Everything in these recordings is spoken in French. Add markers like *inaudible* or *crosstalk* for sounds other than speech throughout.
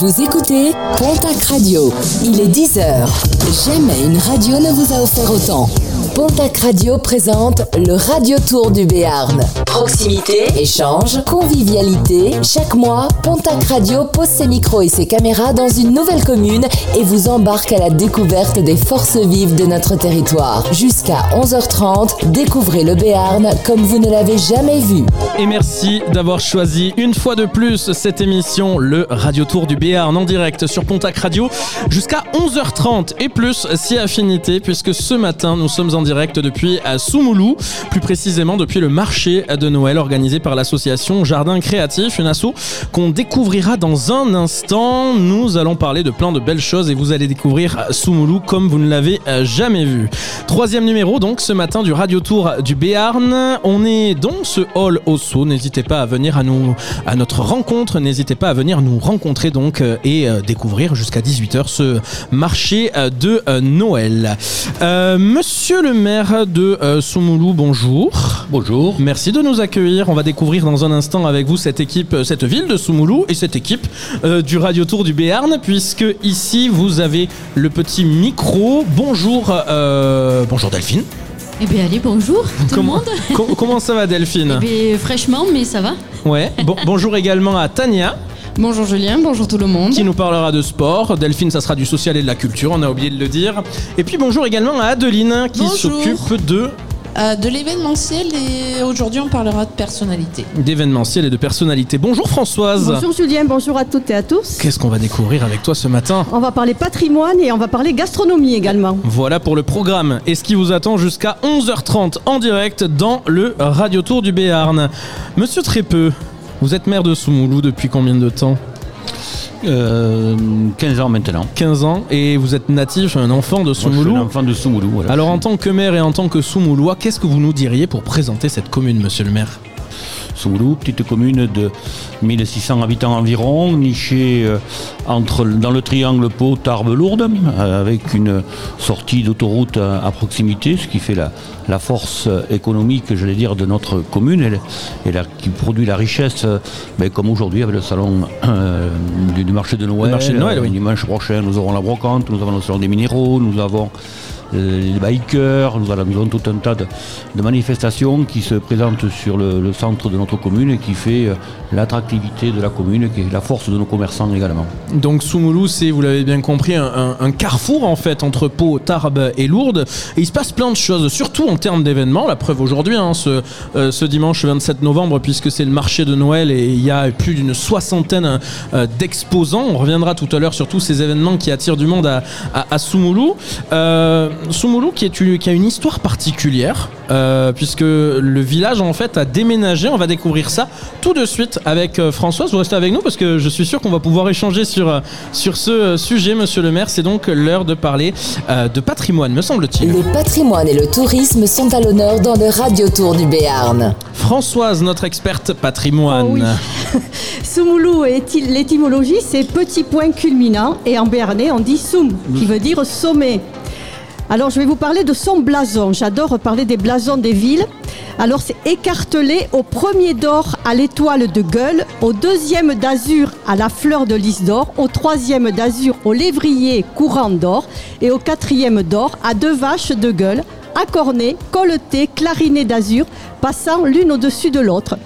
Vous écoutez Pontac Radio. Il est 10h. Jamais une radio ne vous a offert autant. Pontac Radio présente le Radio Tour du Béarn. Proximité, échange, convivialité. Chaque mois, Pontac Radio pose ses micros et ses caméras dans une nouvelle commune et vous embarque à la découverte des forces vives de notre territoire. Jusqu'à 11h30, découvrez le Béarn comme vous ne l'avez jamais vu. Et merci d'avoir choisi une fois de plus cette émission, le Radio Tour du Béarn en direct sur Pontac Radio jusqu'à 11h30 et plus si affinité puisque ce matin nous sommes en direct depuis Soumoulou, plus précisément depuis le marché de Noël organisé par l'association Jardin Créatif, une asso qu'on découvrira dans un instant. Nous allons parler de plein de belles choses et vous allez découvrir Soumoulou comme vous ne l'avez jamais vu. Troisième numéro donc ce matin du Radio Tour du Béarn. On est dans ce hall au Sceau. N'hésitez pas à venir à nous à notre rencontre. N'hésitez pas à venir nous rencontrer donc euh, et euh, découvrir jusqu'à 18h ce marché euh, de Noël. Euh, monsieur le maire de euh, Soumoulou, bonjour. Bonjour. Merci de nous accueillir. On va découvrir dans un instant avec vous cette équipe, euh, cette ville de Soumoulou et cette équipe euh, du Radio Tour du Béarn, puisque ici vous avez le petit micro. Bonjour, euh, bonjour Delphine. Eh bien allez, bonjour tout comment, le monde. co- comment ça va Delphine? Eh bien fraîchement, mais ça va. Ouais. Bon- bonjour également à Tania Bonjour Julien, bonjour tout le monde. qui nous parlera de sport. Delphine, ça sera du social et de la culture, on a oublié de le dire. Et puis bonjour également à Adeline qui s'occupe de Euh, de l'événementiel et aujourd'hui on parlera de personnalité. d'événementiel et de personnalité. Bonjour Françoise. Bonjour Julien, bonjour à toutes et à tous. Qu'est-ce qu'on va découvrir avec toi ce matin On va parler patrimoine et on va parler gastronomie également. Voilà pour le programme et ce qui vous attend jusqu'à 11h30 en direct dans le Radio Tour du Béarn. Monsieur Trépeux, vous êtes maire de Soumoulou depuis combien de temps Euh, 15 ans maintenant. 15 ans et vous êtes natif, un enfant de Moi, je suis Soumoulou. un enfant de Soumoulou. Voilà. Alors en tant que maire et en tant que Soumoulois, qu'est-ce que vous nous diriez pour présenter cette commune, monsieur le maire? Soumoulou, petite commune de 1600 habitants environ, nichée euh, entre, dans le triangle Pau, Tarbes, Lourdes, euh, avec une sortie d'autoroute à, à proximité, ce qui fait la, la force économique, j'allais dire, de notre commune et, le- et la- qui produit la richesse, euh, ben, comme aujourd'hui avec le salon euh, du, du marché de Noël. marché de Noël, oui. Dimanche prochain, nous aurons la brocante, nous avons le salon des minéraux, nous avons les bikers, nous, avons tout un tas de, manifestations qui se présentent sur le, centre de notre commune et qui fait euh, l'attractivité de la commune, qui est la force de nos commerçants également. Donc Soumoulou, c'est, vous l'avez bien compris, un, carrefour en fait entre Pau, Tarbes et Lourdes. Il se passe plein de choses, surtout en termes d'événements. La preuve aujourd'hui, hein, ce, euh, ce dimanche 27 novembre, puisque c'est le marché de Noël et il y a plus d'une soixantaine euh, d'exposants. On reviendra tout à l'heure sur tous ces événements qui attirent du monde à, à, Soumoulou. Euh, Soumoulou qui, est une- qui a une histoire particulière, euh, puisque le village en fait a déménagé. On va découvrir ça tout de suite avec euh, Françoise. Vous restez avec nous parce que je suis sûr qu'on va pouvoir échanger sur, euh, sur ce euh, sujet, monsieur le maire. C'est donc l'heure de parler euh, de patrimoine, me semble-t-il. Le patrimoine et le tourisme sont à l'honneur dans le Radio Tour du Béarn. Françoise, notre experte patrimoine. Oh oui. *laughs* Soumoulou, éti- l'étymologie, c'est petit point culminant et en béarnais, on dit soum, qui veut dire sommet. Alors, je vais vous parler de son blason. J'adore parler des blasons des villes. Alors, c'est écartelé au premier d'or à l'étoile de gueule, au deuxième d'azur à la fleur de lys d'or, au troisième d'azur au lévrier courant d'or et au quatrième d'or à deux vaches de gueule, accornées, colletées, clarinées d'azur, passant l'une au-dessus de l'autre.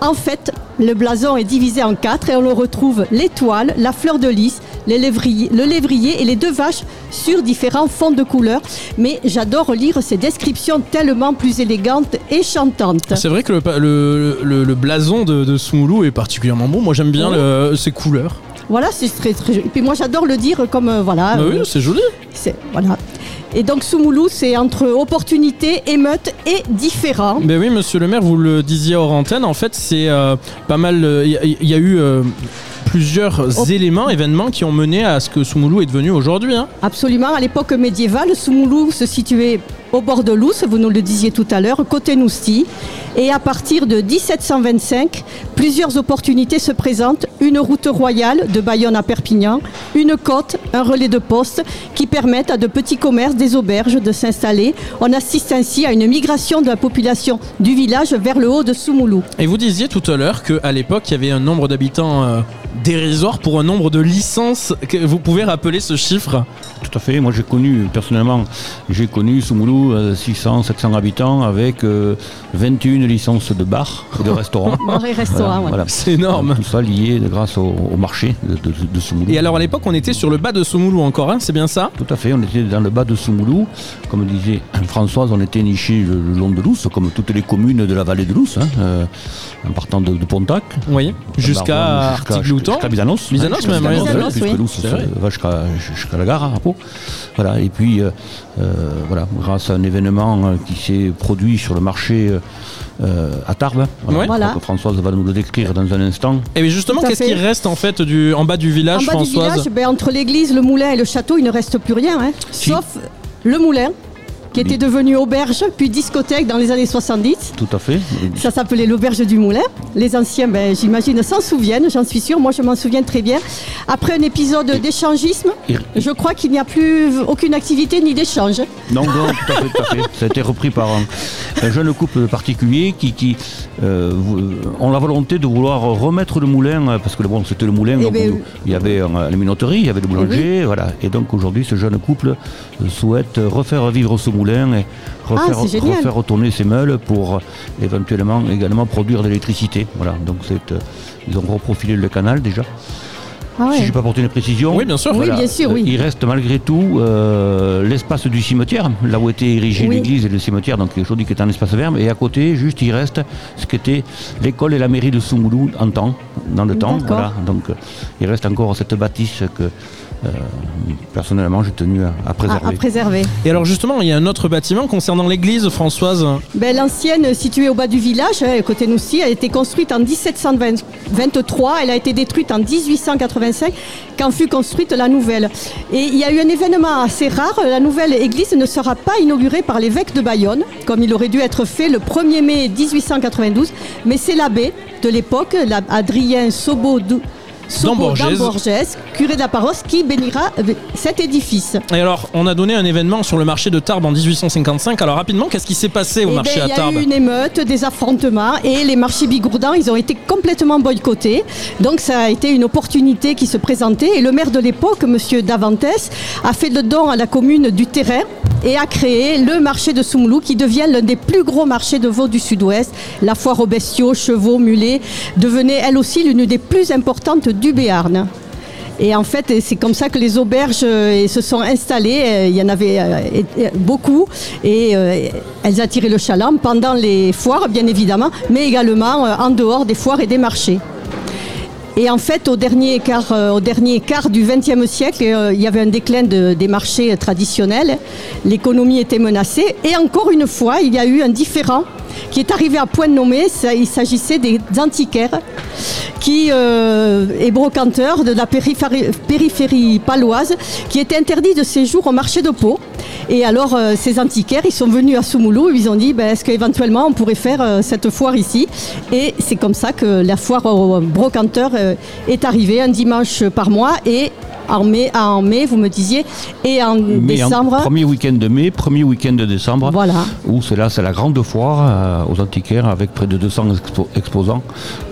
En fait, le blason est divisé en quatre et on le retrouve l'étoile, la fleur de lys, les lévriers- le lévrier et les deux vaches sur différents fonds de couleurs. Mais j'adore lire ces descriptions tellement plus élégantes et chantantes. C'est vrai que le, pa- le, le- le blason de, de Soumoulou est particulièrement bon. Moi, j'aime bien Oui. ses couleurs. Voilà, c'est très très joli. Et puis moi j'adore le dire comme euh, voilà. Bah euh, oui, c'est joli. c'est- voilà. Et donc Soumoulou, c'est entre opportunité, émeute et différent. Ben oui, monsieur le maire, vous le disiez hors antenne, en fait, c'est euh, pas mal. Il y, a- y a eu plusieurs Oh. éléments, événements qui ont mené à ce que Soumoulou est devenu aujourd'hui. hein. Absolument. À l'époque médiévale, Soumoulou se situait au bord de l'Ouse, vous nous le disiez tout à l'heure, côté Nousty. Et à partir de 1725, plusieurs opportunités se présentent. Une route royale de Bayonne à Perpignan, une côte, un relais de poste qui permettent à de petits commerces, des auberges de s'installer. On assiste ainsi à une migration de la population du village vers le haut de Soumoulou. Et vous disiez tout à l'heure qu'à l'époque, il y avait un nombre d'habitants euh, dérisoire pour un nombre de licences. Que vous pouvez rappeler ce chiffre? Tout à fait. Moi, j'ai connu, personnellement, j'ai connu Soumoulou, euh, 600, 700 habitants, avec euh, 21 licences de bars et de *laughs* restaurants. Bar et restaurant, ouais. C'est énorme. Tout ça lié grâce au, au marché de, de, de Soumoulou. Et alors à l'époque, on était sur le bas de Soumoulou encore, hein, c'est bien ça? Tout à fait, on était dans le bas de Soumoulou. Comme disait *clears throat* Françoise, on était niché le, le long de l'Ousse, comme toutes les communes de la vallée de l'Ousse, hein, euh, en partant de, de Pontac. Oui. Jusqu'à Bah, Artigloutan. Jusqu'à Misanos. Misanos même. Misanos, oui. va jusqu'à la gare, à Pau. Voilà, et puis, euh, euh, voilà, grâce à un événement euh, qui s'est produit sur le marché euh, à Tarbes, Ouais. Voilà. Françoise va nous le décrire dans un instant. Et bien justement, qu'est-ce qui reste en fait du, en bas du En village, bas du village, ben, entre l'église, le moulin et le château, il ne reste plus rien. hein. Si. Sauf le moulin, qui était devenu auberge, puis discothèque dans les années 70. Tout à fait. Ça s'appelait l'auberge du Moulin. Les anciens, ben, j'imagine, s'en souviennent, j'en suis sûre. Moi, je m'en souviens très bien. Après un épisode d'échangisme, Et- je crois qu'il n'y a plus aucune activité ni d'échange. Non, non, tout à fait, tout à fait. Ça a été repris par un, un jeune couple particulier qui, qui euh, ont la volonté de vouloir remettre le moulin, euh, parce que bon, c'était le moulin, Eh donc ben, il y avait euh, la minoterie, il y avait le boulanger, voilà. Et donc aujourd'hui, ce jeune couple souhaite refaire vivre ce moulin et refaire, Ah, refaire retourner ses meules pour euh, éventuellement également produire de l'électricité. Voilà, donc euh, ils ont reprofilé le canal déjà. Ah ouais. Si je peux apporter une précision. Oui, bien sûr. Oui, bien sûr, oui. Il reste malgré tout euh, l'espace du cimetière, là où était érigée Oui. l'église et le cimetière, donc aujourd'hui qui est un espace vert. Et à côté, juste, il reste ce qu'était l'école et la mairie de Soumoulou en temps, dans le temps. Voilà. Donc euh, il reste encore cette bâtisse que euh, personnellement j'ai tenu à, à À, préserver. à préserver. Et alors justement, il y a un autre bâtiment concernant l'église, Françoise. Ben, L'ancienne, située au bas du village, hein, côté Noussy, elle a été construite en 1723. Elle a été détruite en 1885, quand fut construite la nouvelle. Et il y a eu un événement assez rare. La nouvelle église ne sera pas inaugurée par l'évêque de Bayonne, comme il aurait dû être fait le 1er mai 1892. Mais c'est l'abbé de l'époque, Adrien Sobo D'Amborgès. curé de la paroisse, qui bénira cet édifice. Et alors, on a donné un événement sur le marché de Tarbes en 1855. Alors rapidement, qu'est-ce qui s'est passé au Eh marché ben, à Il y a Tarbes eu une émeute, des affrontements et les marchés bigourdans, ils ont été complètement boycottés. Donc ça a été une opportunité qui se présentait et le maire de l'époque, Monsieur Davantes, a fait le don à la commune du terrain et a créé le marché de Soumoulou qui devient l'un des plus gros marchés de veaux du sud-ouest. La foire aux bestiaux, chevaux, mulets devenait elle aussi l'une des plus importantes du Béarn. Et en fait, c'est comme ça que les auberges euh, se sont installées. Euh, Il y en avait euh, beaucoup. Et elles attiraient le chaland pendant les foires, bien évidemment, mais également en dehors des foires et des marchés. Et en fait, au dernier quart, au dernier quart du XXe siècle, il y avait un déclin de- des marchés traditionnels. L'économie était menacée. Et encore une fois, il y a eu un différent qui est arrivé à point nommé. Il s'agissait des antiquaires qui euh, est brocanteur de la périphérie, paloise, qui était interdit de séjour au marché de Pau. Et alors, euh, ces antiquaires, ils sont venus à Soumoulou ils ont dit, ben, est-ce qu'éventuellement on pourrait faire euh, cette foire ici? Et c'est comme ça que la foire aux brocanteurs euh, est arrivée un dimanche par mois et en mai, en mai, vous me disiez, et en décembre. premier week-end de mai, premier week-end de décembre. Voilà. Où c'est là, c'est la grande foire euh, aux antiquaires avec près de 200 expo- exposants.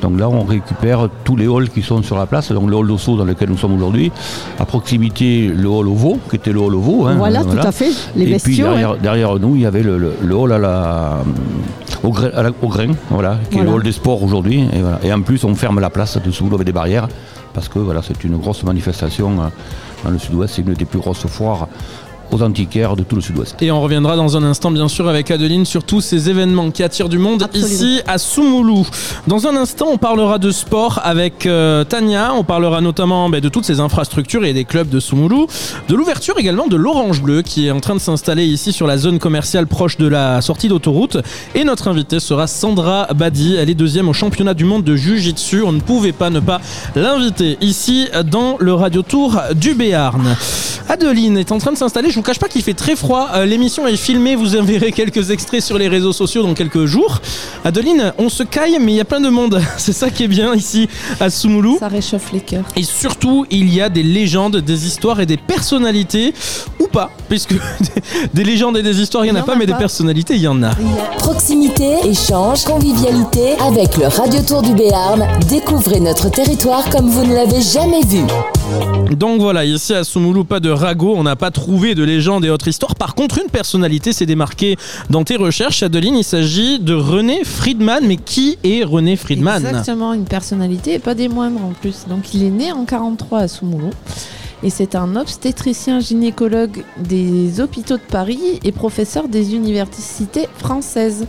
Donc là, on récupère tous les halls qui sont sur la place. Donc le hall d'Osso dans lequel nous sommes aujourd'hui. À proximité, le hall au veau, qui était le hall au veau. hein, Voilà, tout à fait, les Et puis derrière, nous, il y avait le, le- le hall à la, au, grain, à la- au grain, voilà, qui est le hall des sports aujourd'hui. Et, voilà. Et en plus, on ferme la place dessous avec des barrières parce que c'est une grosse manifestation euh, dans le sud-ouest. C'est une des plus grosses foires aux antiquaires de tout le sud-ouest. Et on reviendra dans un instant, bien sûr, avec Adeline sur tous ces événements qui attirent du monde Absolument. ici à Soumoulou. Dans un instant, on parlera de sport avec euh, Tania. On parlera notamment ben, de toutes ces infrastructures et des clubs de Soumoulou. De l'ouverture également de l'Orange Bleu qui est en train de s'installer ici sur la zone commerciale proche de la sortie d'autoroute. Et notre invitée sera Sandra Badi. Elle est deuxième au championnat du monde de Jiu-Jitsu. On ne pouvait pas ne pas l'inviter ici dans le Radio Tour du Béarn. Adeline est en train de s'installer. Je vous cache pas qu'il fait très froid. Euh, L'émission est filmée. Vous en verrez quelques extraits sur les réseaux sociaux dans quelques jours. Adeline, on se caille, mais il y a plein de monde. *laughs* C'est ça qui est bien ici à Soumoulou. Ça réchauffe les cœurs. Et surtout, il y a des légendes, des histoires et des personnalités, ou pas, puisque *laughs* des légendes et des histoires, il n'y en a pas, a mais des personnalités, il y en a. Proximité, échange, convivialité. Avec le Radio Tour du Béarn, découvrez notre territoire comme vous ne l'avez jamais vu. Donc voilà, ici à Soumoulou, pas de ragot, on n'a pas trouvé de légendes et autres histoires. Par contre, une personnalité s'est démarquée dans tes recherches, Adeline. Il s'agit de René Friedman. Mais qui est René Friedman? Exactement, une personnalité et pas des moindres en plus. Donc il est né en 43 à Soumoulou. Et c'est un obstétricien gynécologue des hôpitaux de Paris et professeur des universités françaises.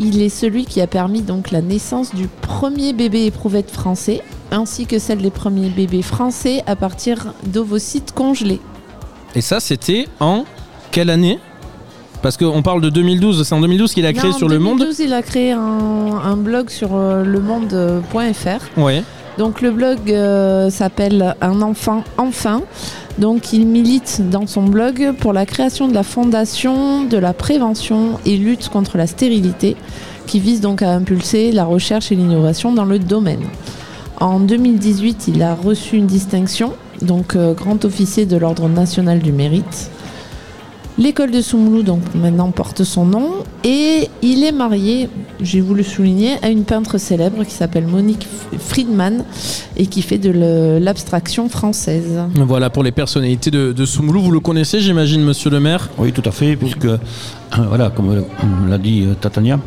Il est celui qui a permis donc la naissance du premier bébé éprouvette français, ainsi que celle des premiers bébés français à partir d'ovocytes congelés. Et ça, c'était en quelle année? Parce qu'on parle de 2012, c'est en 2012 qu'il a créé Non, sur en le monde 2012, il a créé un, un blog sur euh, lemonde.fr. Ouais. Donc le blog euh, s'appelle Un enfant enfin. Donc il milite dans son blog pour la création de la fondation de la prévention et lutte contre la stérilité qui vise donc à impulser la recherche et l'innovation dans le domaine. En 2018, il a reçu une distinction, donc euh, grand officier de l'Ordre national du mérite. L'école de Soumoulou donc maintenant porte son nom et il est marié, j'ai voulu souligner, à une peintre célèbre qui s'appelle Monique Friedman et qui fait de l'abstraction française. Voilà pour les personnalités de, de Soumoulou. Vous le connaissez, j'imagine, monsieur le maire? Oui, tout à fait, puisque, voilà, comme euh, l'a dit euh, Tatania.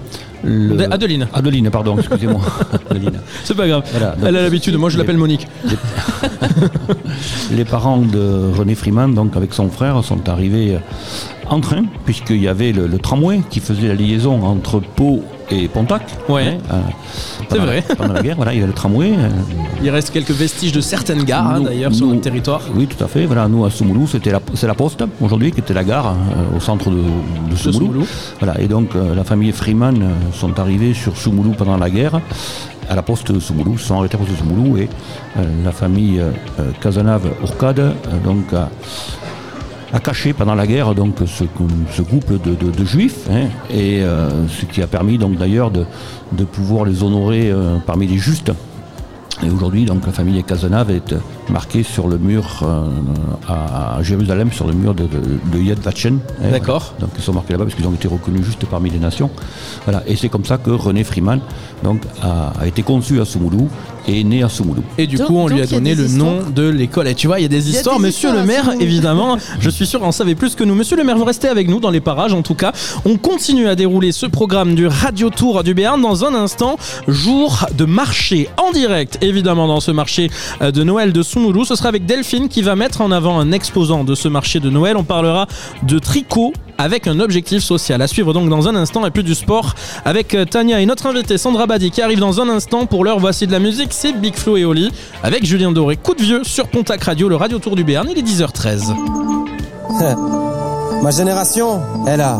le- De- Adeline. Adeline, pardon, excusez-moi. *laughs* C'est pas grave. Voilà, donc, Elle a l'habitude, moi je l'appelle Monique. *laughs* Les parents de René Freeman, donc avec son frère, sont arrivés en train, puisqu'il y avait le, le tramway qui faisait la liaison entre Pau et Pontac. Ouais. euh, C'est pendant- vrai. *laughs* Pendant la guerre, voilà, il y avait le tramway. euh, Il reste quelques vestiges de certaines gares, hein, d'ailleurs, sur notre territoire. Oui, tout à fait. Voilà, nous à Soumoulou, c'était la, c'est la Poste aujourd'hui qui était la gare euh, au centre de, de Soumoulou. Soumoulou. Voilà, et donc la famille Freeman sont arrivés sur Soumoulou pendant la guerre. À la poste de Soumoulou, sont arrêtés à la poste de Soumoulou et la famille Cazenave-Ourcade euh, donc a, caché pendant la guerre donc ce, ce couple de, de- de juifs hein, et euh, ce qui a permis donc d'ailleurs de, de pouvoir les honorer euh, parmi les justes. Et aujourd'hui, donc, la famille Cazenave est marquée sur le mur euh, à Jérusalem, sur le mur de, de, de Yad Vashem. hein, D'accord. Donc, ils sont marqués là-bas parce qu'ils ont été reconnus juste parmi les nations. Voilà. Et c'est comme ça que René Freeman donc, a, a été conçu à Soumoulou est né à Soumoulou. Et du Donc- coup, on lui a donné le nom de l'école. Et tu vois, il y a des a histoires. des Monsieur histoires le maire, évidemment, je suis sûr en savait plus que nous. Monsieur le maire, vous restez avec nous dans les parages, en tout cas. On continue à dérouler ce programme du Radio Tour du Béarn dans un instant. Jour de marché en direct, évidemment, dans ce marché euh, de Noël de Soumoulou. Ce sera avec Delphine qui va mettre en avant un exposant de ce marché de Noël. On parlera de tricot avec un objectif social. À suivre donc dans un instant et plus du sport avec euh, Tania et notre invitée Sandra Badi qui arrive dans un instant. Pour l'heure, voici de la musique, c'est Big Flo et Oli avec Julien Doré. Coup de vieux sur Pontac Radio, le Radio Tour du Béarn. Il est 10h13. *laughs* Ma génération, elle a,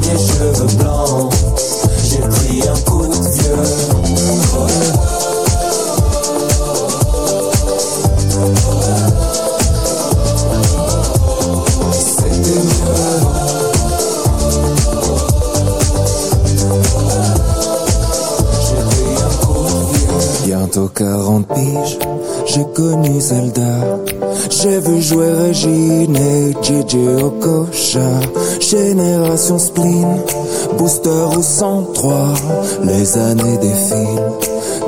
Premier cheveux blancs, j'ai pris un coup de vieux. Bientôt 40 piges, j'ai connu Zelda. J'ai vu jouer Regine et JJ Okocha. Génération spleen, booster ou 103. Les années défilent,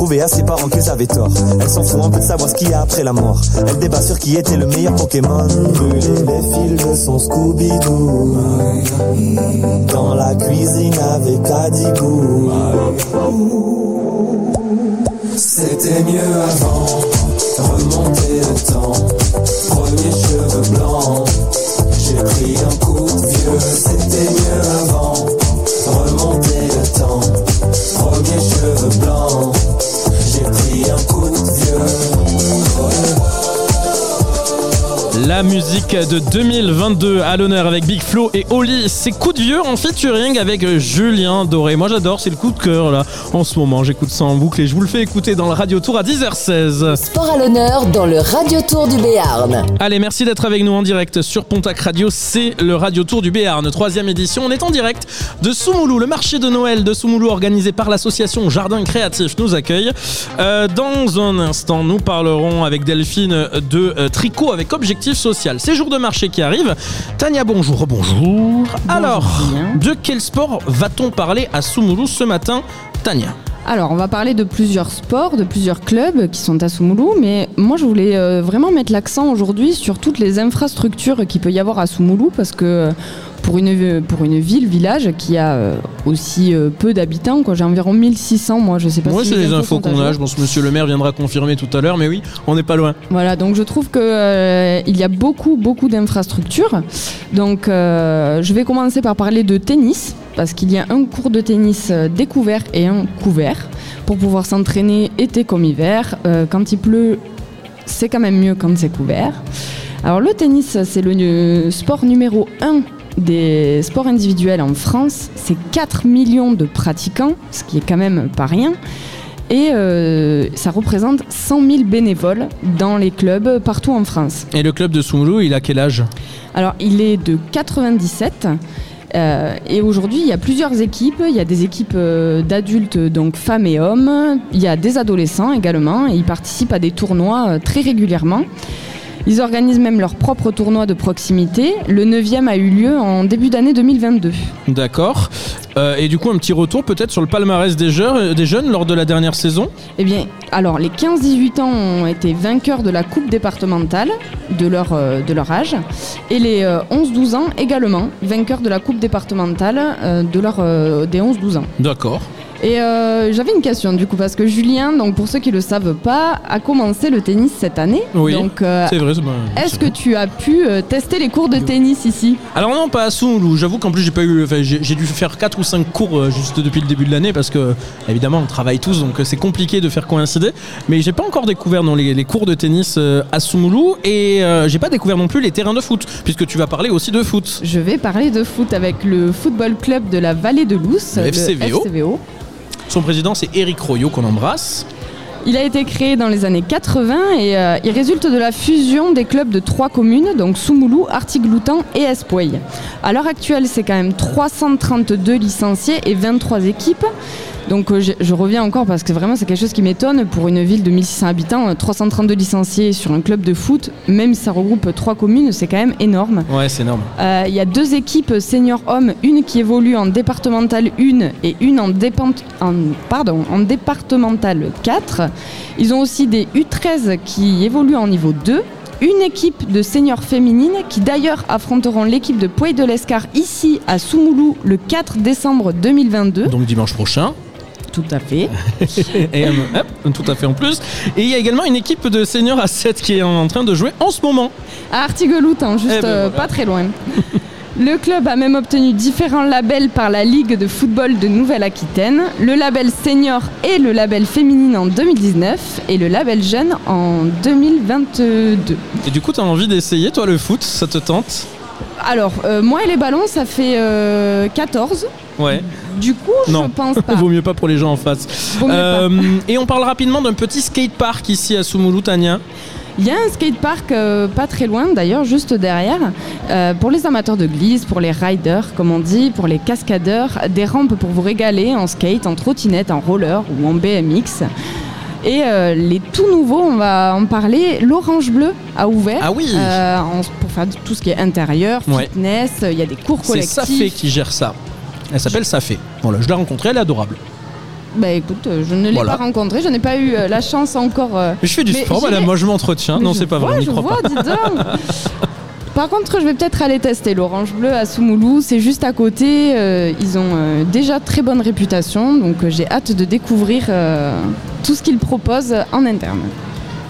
prouver à ses parents qu'ils avaient tort. Elle s'en fout un peu de savoir ce qu'il y a après la mort. Elle débat sur qui était le meilleur Pokémon. Brûler les fils de son Scooby-Doo. Dans la cuisine avec Adibou. C'était mieux avant, remonter le temps. Premier cheveux blancs, j'ai pris un coup de vieux. C'était mieux avant, remonter le temps. Premier cheveux blancs, j'ai pris La musique de 2022 à l'honneur avec Big Flo et Oli. C'est coup de vieux en featuring avec Julien Doré. Moi j'adore, c'est le coup de cœur là. En ce moment, j'écoute ça en boucle et je vous le fais écouter dans le Radio Tour à 10h16. Sport à l'honneur dans le Radio Tour du Béarn. Allez, merci d'être avec nous en direct sur Pontac Radio. C'est le Radio Tour du Béarn, troisième édition. On est en direct de Soumoulou. Le marché de Noël de Soumoulou organisé par l'association Jardin Créatif nous accueille. Euh, dans un instant, nous parlerons avec Delphine de euh, tricot avec objectif social. C'est jour de marché qui arrive. Tania, bonjour. Bonjour. Alors, de quel sport va-t-on parler à Soumoulou ce matin, Tania? Alors, on va parler de plusieurs sports, de plusieurs clubs qui sont à Soumoulou, mais moi je voulais euh, vraiment mettre l'accent aujourd'hui sur toutes les infrastructures qu'il peut y avoir à Soumoulou parce que pour une, pour une ville, village qui a euh, aussi euh, peu d'habitants, j'ai environ 1600, moi je sais pas si c'est les infos qu'on a. Je pense que monsieur le maire viendra confirmer tout à l'heure, mais oui, on n'est pas loin. Voilà, donc je trouve que euh, il y a beaucoup, beaucoup d'infrastructures. Donc, euh, je vais commencer par parler de tennis, parce qu'il y a un cours de tennis découvert et un couvert pour pouvoir s'entraîner été comme hiver. Euh, quand il pleut, c'est quand même mieux quand c'est couvert. Alors, le tennis, c'est le sport numéro 1 des sports individuels en France. C'est 4 millions de pratiquants, ce qui est quand même pas rien. Et euh, ça représente 100 000 bénévoles dans les clubs partout en France. Et le club de Soumoulou, il a quel âge? Alors, il est de 97. euh, et aujourd'hui, il y a plusieurs équipes. Il y a des équipes euh, d'adultes, donc femmes et hommes. Il y a des adolescents également. Et ils participent à des tournois très régulièrement. Ils organisent même leur propre tournoi de proximité. Le 9e a eu lieu en début d'année 2022. D'accord. Euh, et du coup, un petit retour peut-être sur le palmarès des jeunes, des jeunes lors de la dernière saison? Eh bien, alors les 15-18 ans ont été vainqueurs de la Coupe départementale de leur, euh, de leur âge et les euh, 11-12 ans également vainqueurs de la Coupe départementale euh, de leur, euh, des 11-12 ans. D'accord. Et euh, j'avais une question du coup parce que Julien, donc pour ceux qui le savent pas, a commencé le tennis cette année. Oui, Donc euh, c'est vrai. est-ce que tu as pu euh, tester les cours de tennis ici? Alors non, pas à Soumoulou. J'avoue qu'en plus j'ai pas eu, enfin, j'ai j'ai dû faire 4 ou 5 cours euh, juste depuis le début de l'année parce que évidemment on travaille tous, donc c'est compliqué de faire coïncider. Mais j'ai pas encore découvert non, les, les cours de tennis à Soumoulou et euh, j'ai pas découvert non plus les terrains de foot puisque tu vas parler aussi de foot. Je vais parler de foot avec le football club de la Vallée de Le FCVO. FCVO. Son président c'est Eric Royot qu'on embrasse. Il a été créé dans les années 80 et euh, il résulte de la fusion des clubs de trois communes, donc Soumoulou, Artigloutan et Espoey. À l'heure actuelle, c'est quand même 332 licenciés et 23 équipes. Donc euh, je, je reviens encore parce que vraiment c'est quelque chose qui m'étonne pour une ville de 1600 habitants, euh, 332 licenciés sur un club de foot, même si ça regroupe trois communes, c'est quand même énorme. Ouais, c'est énorme. Euh, Il y a deux équipes senior hommes, une qui évolue en départemental 1 et une en, dépent- en, pardon, en départemental 4. Ils ont aussi des U13 qui évoluent en niveau 2. Une équipe de seniors féminines qui d'ailleurs affronteront l'équipe de Puy de l'Escar ici à Soumoulou le 4 décembre 2022. Donc dimanche prochain. Tout à fait. *laughs* Et, euh, hop, tout à fait en plus. Et il y a également une équipe de seniors à 7 qui est en train de jouer en ce moment. À Artigueloutan, juste Eh ben euh, voilà. pas très loin. *laughs* Le club a même obtenu différents labels par la Ligue de football de Nouvelle-Aquitaine, le label senior et le label féminine en 2019 et le label jeune en 2022. Et du coup, t'as envie d'essayer, toi, le foot? Ça te tente? Alors, euh, moi et les ballons, ça fait euh, 14. Ouais. Du coup, Non, je pense pas. *laughs* vaut mieux pas pour les gens en face. Euh, et on parle rapidement d'un petit skatepark ici à Soumoulou, Tania. Il y a un skatepark euh, pas très loin d'ailleurs, juste derrière, euh, pour les amateurs de glisse, pour les riders comme on dit, pour les cascadeurs, des rampes pour vous régaler en skate, en trottinette, en roller ou en BMX. Et euh, les tout nouveaux, on va en parler, l'Orange Bleu a ouvert Ah oui. euh, en- pour faire tout ce qui est intérieur, fitness, il y a des cours C'est collectifs. Safé qui gère ça. Elle s'appelle Safé. Voilà, je l'ai rencontrée, elle est adorable. Bah écoute, euh, je ne l'ai Voilà. pas rencontré, je n'ai pas eu euh, la chance encore. euh, Mais je fais du Mais sport, j'y vais. moi je m'entretiens. Mais Non, je c'est pas vois, vrai, on n'y je crois vois, pas. dis *laughs* donc. Par contre, je vais peut-être aller tester l'orange bleu à Soumoulou. C'est juste à côté. euh, ils ont euh, déjà très bonne réputation, donc euh, j'ai hâte de découvrir euh, tout ce qu'ils proposent en interne.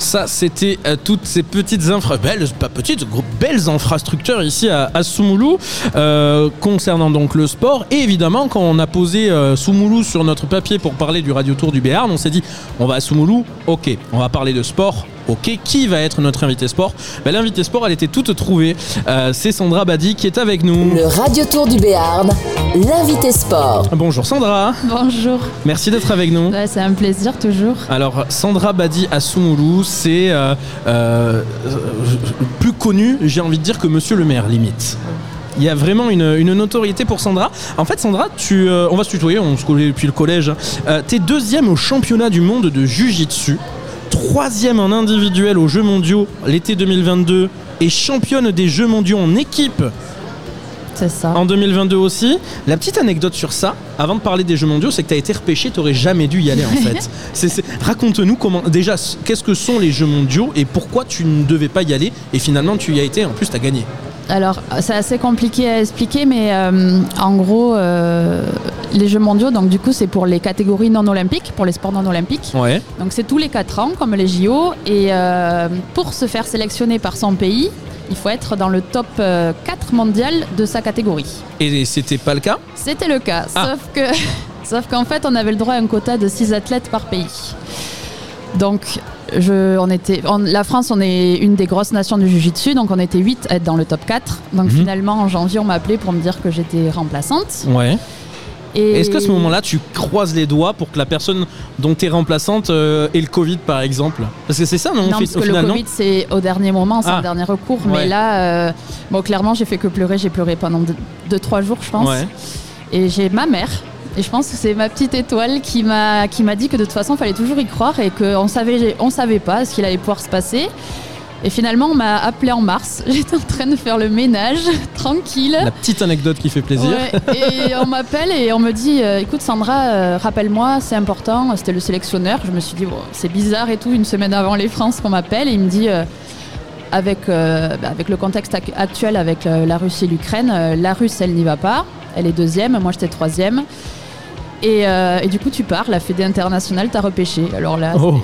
Ça, c'était euh, toutes ces petites. Belles, pas petites, belles infrastructures ici à, à Soumoulou euh, concernant donc le sport. Et évidemment, quand on a posé euh, Soumoulou sur notre papier pour parler du Radio Tour du Béarn, on s'est dit, on va à Soumoulou, ok, on va parler de sport. Ok, qui va être notre invité sport? Ben, L'invité sport, elle était toute trouvée. Euh, C'est Sandra Badi qui est avec nous. Le Radio Tour du Béarn, l'invité sport. Bonjour Sandra, Bonjour. merci d'être avec nous. Ouais, c'est un plaisir toujours. Alors, Sandra Badi à Soumoulou, c'est euh, euh, plus connu, j'ai envie de dire, que Monsieur le maire, limite. Il y a vraiment une, une notoriété pour Sandra. En fait, Sandra, tu, euh, on va se tutoyer, on se connaît depuis le collège. Euh, T'es deuxième au championnat du monde de Jiu-Jitsu, troisième en individuel aux Jeux mondiaux l'été 2022 et championne des Jeux mondiaux en équipe C'est ça. en 2022 aussi. La petite anecdote sur ça, avant de parler des Jeux mondiaux, c'est que tu as été repêché, tu jamais dû y aller en fait. *laughs* Raconte-nous comment, déjà, qu'est-ce que sont les Jeux mondiaux et pourquoi tu ne devais pas y aller et finalement tu y as été et en plus tu as gagné. Alors, c'est assez compliqué à expliquer, mais euh, en gros, euh, les Jeux mondiaux, donc du coup, c'est pour les catégories non olympiques, pour les sports non olympiques. Ouais. Donc, c'est tous les 4 ans, comme les JO. Et euh, pour se faire sélectionner par son pays, il faut être dans le top euh, 4 mondial de sa catégorie. Et c'était pas le cas? C'était le cas, Ah. sauf que, *laughs* sauf qu'en fait, on avait le droit à un quota de 6 athlètes par pays. Donc, je, on était, on- la France, on est une des grosses nations du Jiu-Jitsu, donc on était 8 à être dans le top 4. Donc Mhm. finalement, en janvier, on m'a appelé pour me dire que j'étais remplaçante. Ouais. Et Est-ce qu'à ce moment-là, tu croises les doigts pour que la personne dont tu es remplaçante euh, ait le Covid par exemple? Parce que c'est ça, non, Non, parce au que final, le Covid, c'est au dernier moment, c'est Ah. un dernier recours. Ouais. Mais là, euh, bon, clairement, j'ai fait que pleurer. J'ai pleuré pendant 2-3 jours, je pense. Ouais. Et j'ai ma mère. Et je pense que c'est ma petite étoile qui m'a qui m'a dit que de toute façon, il fallait toujours y croire et qu'on savait on savait pas ce qu'il allait pouvoir se passer. Et finalement, on m'a appelé en mars. *laughs* J'étais en train de faire le ménage, *laughs* tranquille. La petite anecdote qui fait plaisir. Ouais, et on m'appelle et on me dit euh, écoute Sandra, euh, rappelle-moi, c'est important. C'était le sélectionneur. Je me suis dit bon, c'est bizarre et tout. Une semaine avant les France qu'on m'appelle et il me dit euh, avec bah, avec le contexte ac- actuel avec la Russie et l'Ukraine, la Russe elle n'y va pas. Elle est deuxième, moi j'étais troisième. Et, euh, et du coup tu pars, la Fédé internationale t'a repêché. Alors là, Oh.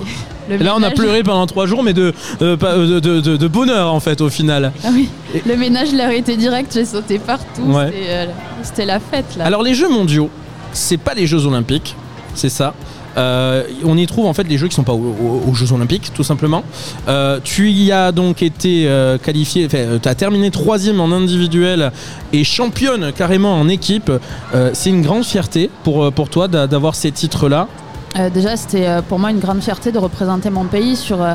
le Là, on a pleuré pendant trois jours, mais de, euh, pas- de, de- bonheur en fait au final. Ah oui, le ménage l'a été direct. J'ai sauté partout. Ouais. C'était, euh, C'était la fête là. Alors les Jeux mondiaux, c'est pas les Jeux olympiques, c'est ça. Euh, on y trouve en fait les jeux qui sont pas aux, Jeux olympiques, tout simplement. Euh, tu y as donc été euh, qualifié, tu as terminé troisième en individuel et championne carrément en équipe. C'est une grande fierté pour, pour toi d'a- d'avoir ces titres-là. Euh, déjà, c'était euh, pour moi une grande fierté de représenter mon pays sur, euh,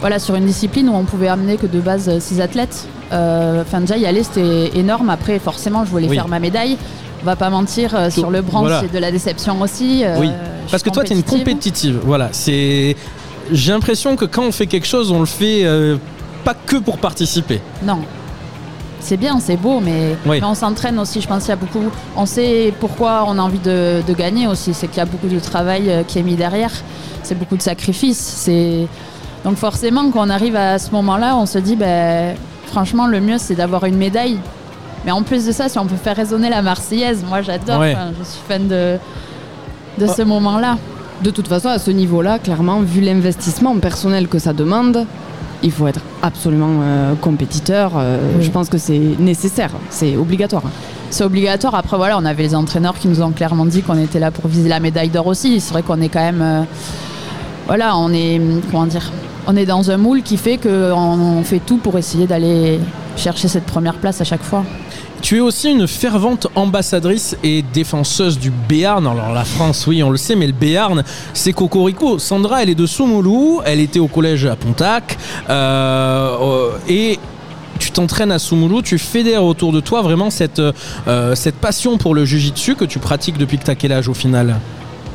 voilà, sur une discipline où on pouvait amener que de base six athlètes. Enfin, déjà, y aller, c'était énorme. Après, forcément, je voulais Oui. faire ma médaille. On va pas mentir, euh, sur le bronze, voilà. c'est de la déception aussi. euh, Oui, Parce que toi, tu es une compétitive. Voilà, c'est. J'ai l'impression que quand on fait quelque chose, on le fait euh, pas que pour participer. Non. C'est bien, c'est beau, mais, Oui. mais on s'entraîne aussi. Je pense qu'il y a beaucoup. On sait pourquoi on a envie de, de gagner aussi. C'est qu'il y a beaucoup de travail qui est mis derrière. C'est beaucoup de sacrifices. C'est donc forcément quand on arrive à ce moment-là, on se dit, ben, franchement, le mieux c'est d'avoir une médaille. Mais en plus de ça, si on peut faire résonner la Marseillaise, moi j'adore. Ouais. Enfin, je suis fan de de Ah. ce moment-là. De toute façon, à ce niveau-là, clairement, vu l'investissement personnel que ça demande, il faut être absolument euh, compétiteur. Euh, Oui. Je pense que c'est nécessaire, c'est obligatoire. C'est obligatoire. Après, voilà, on avait les entraîneurs qui nous ont clairement dit qu'on était là pour viser la médaille d'or aussi. C'est vrai qu'on est quand même. euh, voilà, on est. Comment dire On est dans un moule qui fait qu'on on fait tout pour essayer d'aller chercher cette première place à chaque fois. Tu es aussi une fervente ambassadrice et défenseuse du Béarn. Alors la France, oui, on le sait, mais le Béarn, c'est Cocorico. Sandra, elle est de Soumoulou, elle était au collège à Pontac, euh, euh, et tu t'entraînes à Soumoulou, tu fédères autour de toi vraiment cette, euh, cette passion pour le jujitsu que tu pratiques depuis que tu as quel âge au final?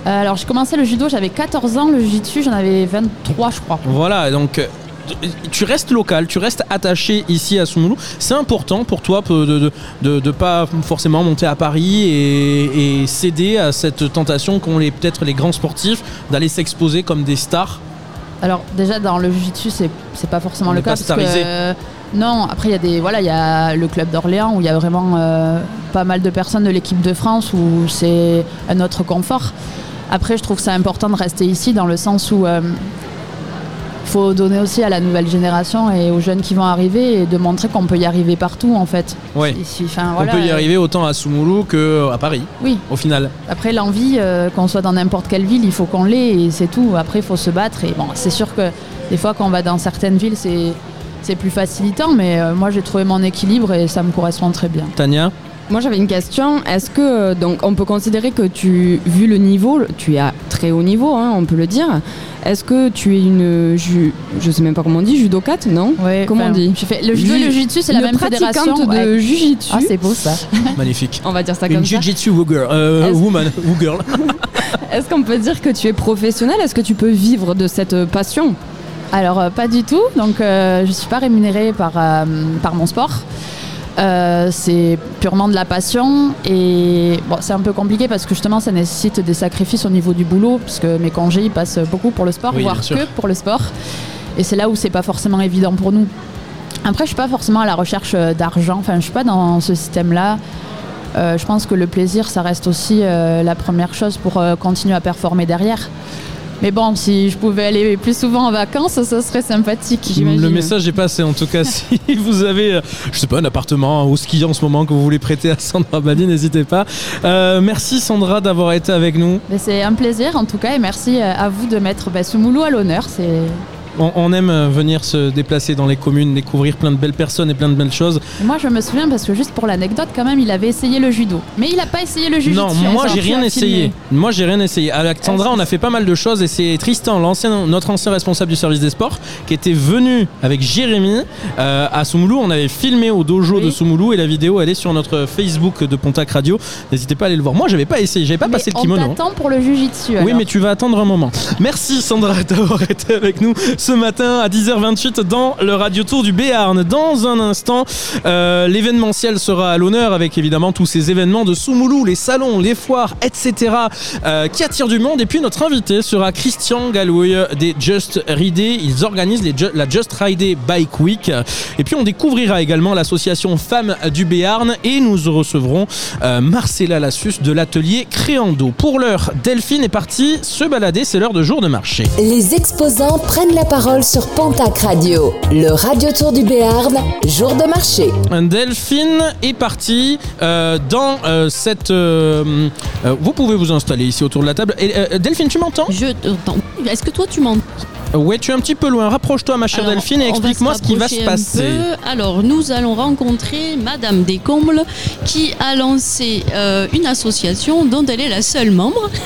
Alors, j'ai commencé le judo, j'avais 14 ans. Le jiu-jitsu, j'en avais 23, je crois. Voilà, donc tu restes local, tu restes attaché ici à Soumoulou. C'est important pour toi de ne de, de, de pas forcément monter à Paris et, et céder à cette tentation qu'ont les- peut-être les grands sportifs d'aller s'exposer comme des stars? Alors déjà dans le jiu-jitsu c'est c'est pas forcément On le cas pas parce que starisé. euh, non après il y a des voilà il y a le club d'Orléans où il y a vraiment euh, pas mal de personnes de l'équipe de France où c'est un autre confort. Après je trouve c'est important de rester ici dans le sens où euh, faut donner aussi à la nouvelle génération et aux jeunes qui vont arriver et de montrer qu'on peut y arriver partout en fait. Enfin, voilà, On peut y euh, arriver autant à Soumoulou qu'à Paris, Oui. au final. Après, l'envie, euh, qu'on soit dans n'importe quelle ville, il faut qu'on l'ait et c'est tout. Après, il faut se battre. Et bon, c'est sûr que des fois, quand on va dans certaines villes, c'est, c'est plus facilitant. Mais euh, moi, j'ai trouvé mon équilibre et ça me correspond très bien. Tania? Moi j'avais une question. Est-ce que euh, donc on peut considérer que tu, vu le niveau, tu es à très haut niveau, hein, on peut le dire. Est-ce que tu es une, ju- je sais même pas comment on dit, judokate, non Ouais, Comment on dit j'ai fait- Le judo et le jiu-jitsu, c'est la une même fédération. de ouais. jujitsu. Ah, c'est beau ça. *laughs* Magnifique. on va dire ça Une comme ça. jiu-jitsu woo-girl, euh, woman, woo-girl. *laughs* Est-ce qu'on peut dire que tu es professionnelle Est-ce que tu peux vivre de cette euh, passion? Alors, euh, pas du tout. Donc, euh, je suis pas rémunérée par, euh, par mon sport. Euh, c'est purement de la passion et bon, c'est un peu compliqué parce que justement ça nécessite des sacrifices au niveau du boulot parce que mes congés ils passent beaucoup pour le sport, Oui, voire que pour le sport et c'est là où c'est pas forcément évident pour nous. Après je suis pas forcément à la recherche euh, d'argent, enfin je suis pas dans ce système là. je pense que le plaisir ça reste aussi euh, la première chose pour euh, continuer à performer derrière. Mais bon, si je pouvais aller plus souvent en vacances, ça serait sympathique, j'imagine. Le message est passé en tout cas. *laughs* Si vous avez, euh, je sais pas, un appartement au ski en ce moment que vous voulez prêter à Sandra Badi, n'hésitez pas. Euh, merci Sandra d'avoir été avec nous. Mais C'est un plaisir en tout cas et merci euh, à vous de mettre bah, Soumoulou à l'honneur. C'est On, on aime euh, venir se déplacer dans les communes, découvrir plein de belles personnes et plein de belles choses. Moi je me souviens parce que juste pour l'anecdote quand même il avait essayé le judo. Mais il n'a pas essayé le jiu-jitsu. Non, moi j'ai rien essayé. Moi j'ai rien essayé. Avec Sandra, on a fait pas mal de choses et c'est Tristan, l'ancien, notre ancien responsable du service des sports, qui était venu avec Jérémy euh, à Soumoulou. On avait filmé au dojo Oui. de Soumoulou et la vidéo elle est sur notre Facebook de Pontac Radio. N'hésitez pas à aller le voir. Moi j'avais pas essayé, j'avais pas Mais passé le on kimono. hein. t'attend pour le jiu-jitsu. Oui, mais tu vas attendre un moment. Merci Sandra *laughs* d'avoir été avec nous ce matin à 10h28 dans le Radio Tour du Béarn. Dans un instant, euh, l'événementiel sera à l'honneur avec évidemment tous ces événements de Soumoulou, les salons, les foires, etc. euh, qui attirent du monde. Et puis notre invité sera Christian Galouille des Just Ridé. Ils organisent la Just Ride Bike Week. Et puis on découvrira également l'association Femmes du Béarn et nous recevrons euh, Marcella Lassus de l'atelier Créando. Pour l'heure, Delphine est partie se balader, c'est l'heure de jour de marché. Les exposants prennent la parole sur Pontac Radio, le radio tour du Béarn, jour de marché. Delphine est partie euh, dans euh, cette... euh, euh, vous pouvez vous installer ici autour de la table. Et, euh, Delphine, tu m'entends? Je t'entends. Est-ce que toi tu m'entends? Ouais, tu es un petit peu loin. Rapproche-toi, ma chère Alors, Delphine, et explique-moi ce qui va se passer. Alors, nous allons rencontrer Madame Descombles qui a lancé euh, une association dont elle est la seule membre. *laughs*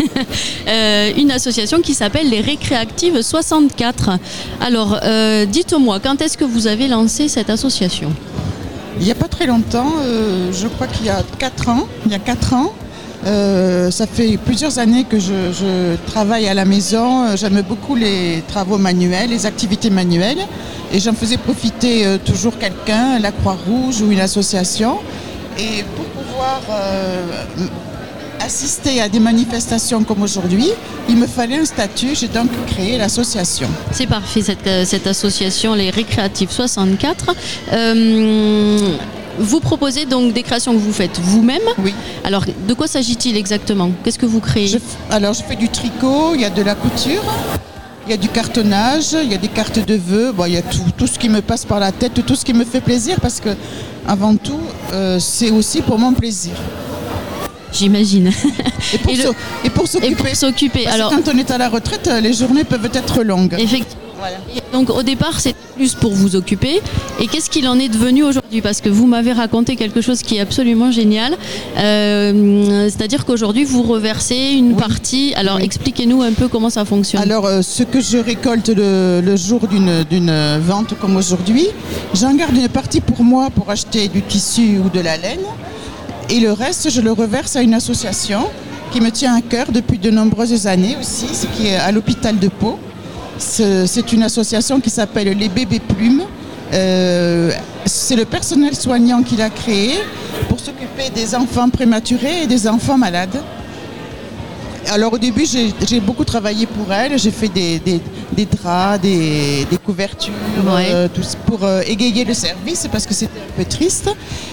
Euh, une association qui s'appelle les Récréatives 64. Alors, euh, dites-moi, quand est-ce que vous avez lancé cette association? Il n'y a pas très longtemps, euh, je crois qu'il y a 4 ans, il y a 4 ans, euh, ça fait plusieurs années que je, travaille à la maison. J'aime beaucoup les travaux manuels, les activités manuelles. Et j'en faisais profiter euh, toujours quelqu'un, la Croix-Rouge ou une association. Et pour pouvoir euh, assister à des manifestations comme aujourd'hui, il me fallait un statut. J'ai donc créé l'association. C'est parfait, cette, cette association, les Récréatives 64. Vous proposez donc des créations que vous faites vous-même. Oui. Alors, de quoi s'agit-il exactement? Qu'est-ce que vous créez? Je alors, je fais du tricot, il y a de la couture. Il y a du cartonnage, il y a des cartes de vœux, bon, il y a tout, tout ce qui me passe par la tête, tout ce qui me fait plaisir parce que avant tout, euh, c'est aussi pour mon plaisir. J'imagine. Et pour *laughs* s'o- s'occuper. Et pour s'occuper. Parce que Alors, quand on est à la retraite, les journées peuvent être longues. effectivement. Donc au départ, c'est plus pour vous occuper. Et qu'est-ce qu'il en est devenu aujourd'hui? Parce que vous m'avez raconté quelque chose qui est absolument génial. Euh, C'est-à-dire qu'aujourd'hui, vous reversez une partie. Alors expliquez-nous un peu comment ça fonctionne. Alors, euh, ce que je récolte le, le jour d'une d'une vente comme aujourd'hui, j'en garde une partie pour moi pour acheter du tissu ou de la laine. Et le reste, je le reverse à une association qui me tient à cœur depuis de nombreuses années aussi, ce qui est à l'hôpital de Pau. C'est une association qui s'appelle Les Bébés Plumes. Euh, c'est le personnel soignant qui l'a créée pour s'occuper des enfants prématurés et des enfants malades. Alors au début, j'ai beaucoup travaillé pour elle. J'ai fait des, des- des draps, des, des couvertures, Ouais. euh, tout pour euh, égayer le service parce que c'était un peu triste.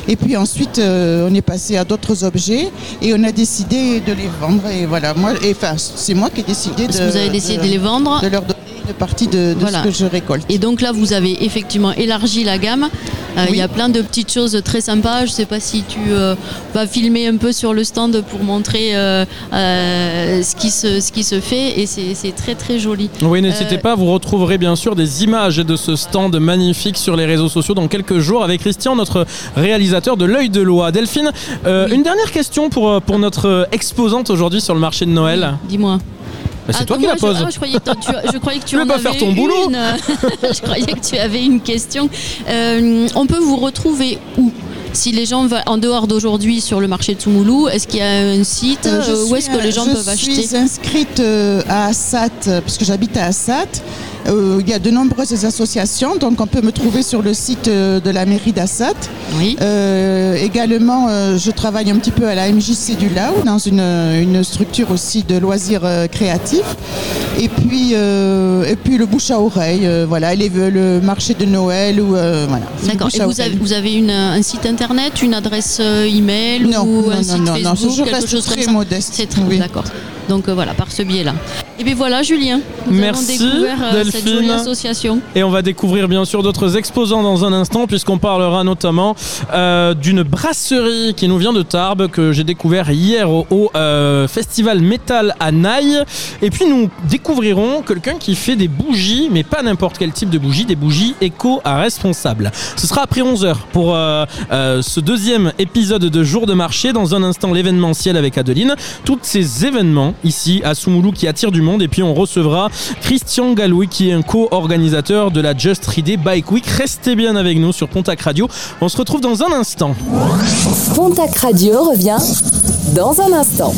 Et puis ensuite, euh, on est passé à d'autres objets et on a décidé de les vendre. Et voilà, moi, enfin, c'est moi qui ai décidé de, que vous avez décidé de les vendre. de leur donner une partie de, de Voilà. ce que je récolte. Et donc là, vous avez effectivement élargi la gamme. Euh, Il Oui. y a plein de petites choses très sympas. Je ne sais pas si tu euh, vas filmer un peu sur le stand pour montrer euh, euh, ce, qui se, ce qui se fait. Et c'est c'est très très joli. Oui, n'hésitez Euh, pas, vous retrouverez bien sûr des images de ce stand magnifique sur les réseaux sociaux dans quelques jours avec Christian, notre réalisateur de l'œil de loi. Delphine, euh, une dernière question pour, pour notre exposante aujourd'hui sur le marché de Noël. Dis-moi. Bah, c'est Ah, toi qui la poses. Je, ah, je croyais que tu, je croyais que tu *laughs* Tu veux en pas avais faire ton boulot une. *laughs* je croyais que tu avais une question. Euh, on peut vous retrouver où? Si les gens veulent, en dehors d'aujourd'hui sur le marché de Soumoulou, est-ce qu'il y a un site Euh, je euh, où est-ce que les gens je peuvent acheter? suis inscrite à Assat, euh, parce que j'habite à Assat. Euh, il y a de nombreuses associations, donc on peut me trouver sur le site euh, de la mairie d'Assat. Oui. Euh, également, euh, je travaille un petit peu à la MJC du Lao, dans une, une structure aussi de loisirs créatifs. Et puis, et puis le bouche à oreille, voilà, les, le marché de Noël. ou voilà, D'accord. Et vous avez, vous avez une, un site internet, une adresse email Non, ou non, un non, site non, non, Facebook, je quelque reste chose très modeste, C'est très oui. d'accord. Donc euh, voilà, par ce biais-là. Et bien voilà, Julien. Nous Merci, avons découvert euh, cette Delphine. jolie association. Et on va découvrir bien sûr d'autres exposants dans un instant puisqu'on parlera notamment euh, d'une brasserie qui nous vient de Tarbes que j'ai découvert hier au, au, festival métal à Naï. Et puis nous découvrirons quelqu'un qui fait des bougies, mais pas n'importe quel type de bougies, des bougies éco à responsable. Ce sera après 11h pour ce deuxième épisode de Jour de marché. Dans un instant l'événementiel avec Adeline. Tous ces événements ici à Soumoulou qui attirent du monde. Et puis on recevra Christian Galouy qui est un co-organisateur de la Just Ride Bike Week. Restez bien avec nous sur Pontac Radio. On se retrouve dans un instant. Pontac Radio revient dans un instant.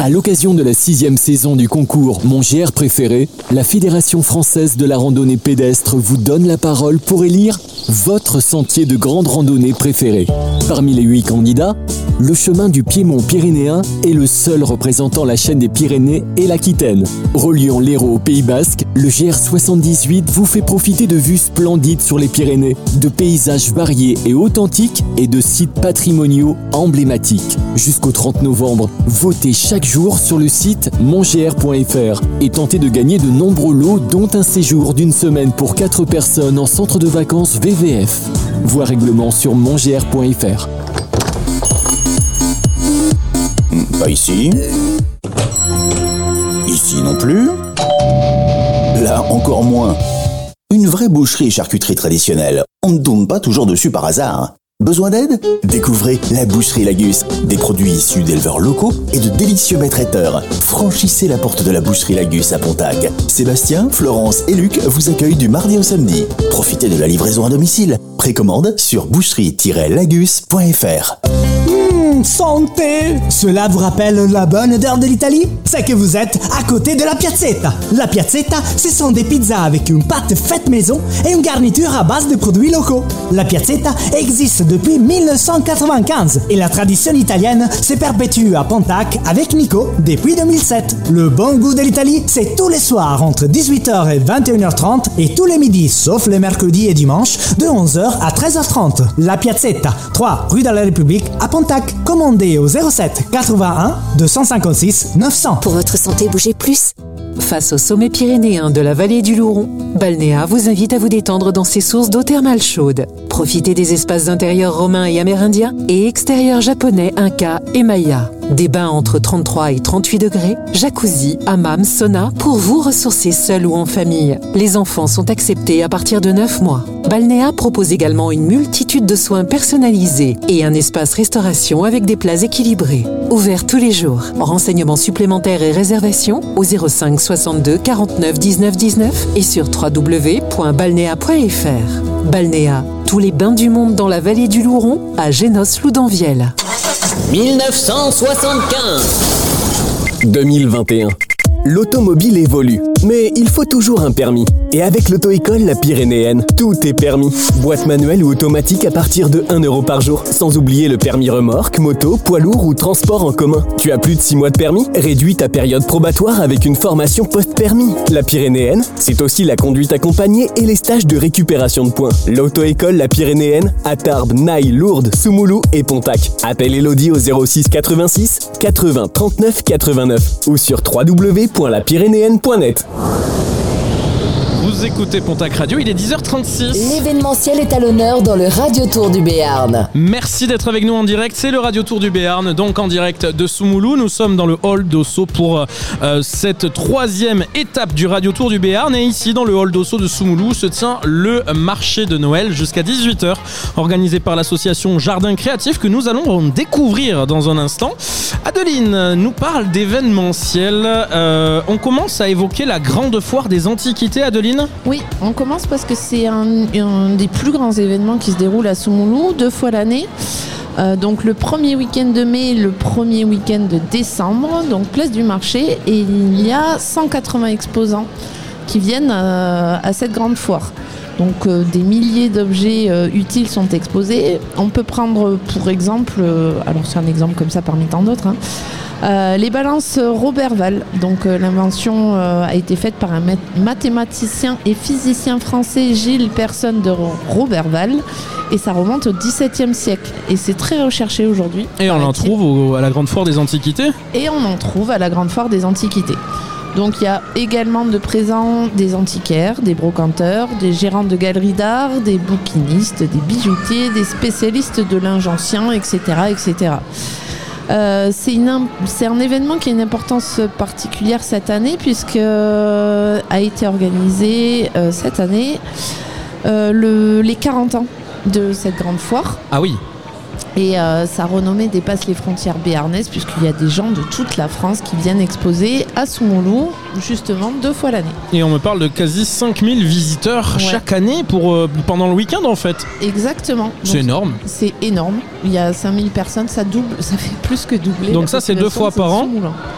À l'occasion de la sixième saison du concours Mon GR préféré, la Fédération française de la randonnée pédestre vous donne la parole pour élire votre sentier de grande randonnée préféré. Parmi les huit candidats, le chemin du Piémont pyrénéen est le seul représentant la chaîne des Pyrénées et l'Aquitaine. Reliant l'Hérault au Pays Basque, le GR78 vous fait profiter de vues splendides sur les Pyrénées, de paysages variés et authentiques et de sites patrimoniaux emblématiques. Jusqu'au 30 novembre, votez chaque sur le site mongr.fr et tentez de gagner de nombreux lots dont un séjour d'une semaine pour 4 personnes en centre de vacances VVF. Voir règlement sur mongr.fr. Pas ici. Ici non plus. Là encore moins. Une vraie boucherie charcuterie traditionnelle. On ne tombe pas toujours dessus par hasard. Besoin d'aide? Découvrez la boucherie Lagus. Des produits issus d'éleveurs locaux et de délicieux maîtres traiteurs. Franchissez la porte de la boucherie Lagus à Pontac. Sébastien, Florence et Luc vous accueillent du mardi au samedi. Profitez de la livraison à domicile. Précommande sur boucherie-lagus.fr. Santé Cela vous rappelle la bonne odeur de l'Italie? C'est que vous êtes à côté de la piazzetta. La piazzetta, ce sont des pizzas avec une pâte faite maison et une garniture à base de produits locaux. La piazzetta existe depuis 1995 et la tradition italienne se perpétue à Pontac avec Nico depuis 2007. Le bon goût de l'Italie, c'est tous les soirs entre 18h et 21h30 et tous les midis, sauf les mercredis et dimanches, de 11h à 13h30. La Piazzetta, 3 rue de la République à Pontac. Commandez au 07 81 256 900. Pour votre santé, bougez plus. Face au sommet pyrénéen de la vallée du Louron, Balnéa vous invite à vous détendre dans ses sources d'eau thermale chaude. Profitez des espaces intérieurs romains et amérindiens et extérieurs japonais, inca et maya. Des bains entre 33 et 38 degrés, jacuzzi, hammam, sauna pour vous ressourcer seul ou en famille. Les enfants sont acceptés à partir de 9 mois. Balnéa propose également une multitude de soins personnalisés et un espace restauration avec des plats équilibrés. Ouvert tous les jours. Renseignements supplémentaires et réservations au 05 62 49 19 19 et sur www.balnéa.fr. Balnéa, tous les bains du monde dans la vallée du Louron à Génos-Loudanvielle. 1975 2021 L'automobile évolue, mais il faut toujours un permis. Et avec l'auto-école La Pyrénéenne, tout est permis. Boîte manuelle ou automatique à partir de 1 euro par jour. Sans oublier le permis remorque, moto, poids lourd ou transport en commun. Tu as plus de 6 mois de permis? Réduis ta période probatoire avec une formation post-permis. La Pyrénéenne, c'est aussi la conduite accompagnée et les stages de récupération de points. L'auto-école La Pyrénéenne à Tarbes, Naï, Lourdes, Soumoulou et Pontac. Appelle Elodie au 06 86 80 39 89 ou sur www www.lapyrénéenne.net. Vous écoutez Pontac Radio, il est 10h36. L'événementiel est à l'honneur dans le Radio Tour du Béarn. Merci d'être avec nous en direct. C'est le Radio Tour du Béarn, donc en direct de Soumoulou. Nous sommes dans le hall d'Osso pour euh, cette troisième étape du Radio Tour du Béarn. Et ici, dans le hall d'Osso de Soumoulou, se tient le marché de Noël jusqu'à 18h, organisé par l'association Jardin Créatif que nous allons découvrir dans un instant. Adeline nous parle d'événementiel. Euh, on commence à évoquer la grande foire des antiquités, Adeline oui, on commence parce que c'est un, des plus grands événements qui se déroule à Soumoulou, deux fois l'année. Euh, donc le premier week-end de mai, le premier week-end de décembre, donc place du marché, et il y a 180 exposants qui viennent euh, à cette grande foire. Donc euh, des milliers d'objets utiles sont exposés. On peut prendre pour exemple, alors c'est un exemple comme ça parmi tant d'autres, hein, euh, les balances Robert Val. Donc euh, l'invention euh, a été faite par un mathématicien et physicien français Gilles Personne de Robert Val et ça remonte au XVIIe siècle et c'est très recherché aujourd'hui. Et on en trouve à la Grande Foire des Antiquités? Et on en trouve à la Grande Foire des Antiquités. Donc il y a également de présents des antiquaires, des brocanteurs, des gérants de galeries d'art, des bouquinistes, des bijoutiers, des spécialistes de linge ancien, etc. etc. Euh, c'est un événement qui a une importance particulière cette année puisque euh, a été organisé euh, cette année les 40 ans de cette grande foire. Ah oui. Et euh, sa renommée dépasse les frontières béarnaises puisqu'il y a des gens de toute la France qui viennent exposer à Soumoulou justement deux fois l'année. Et on me parle de quasi 5000 visiteurs chaque année pour, euh, pendant le week-end en fait. Exactement. C'est énorme. C'est énorme. Il y a 5000 personnes, ça double, *laughs* ça fait plus que doubler. Donc ça c'est deux fois par an.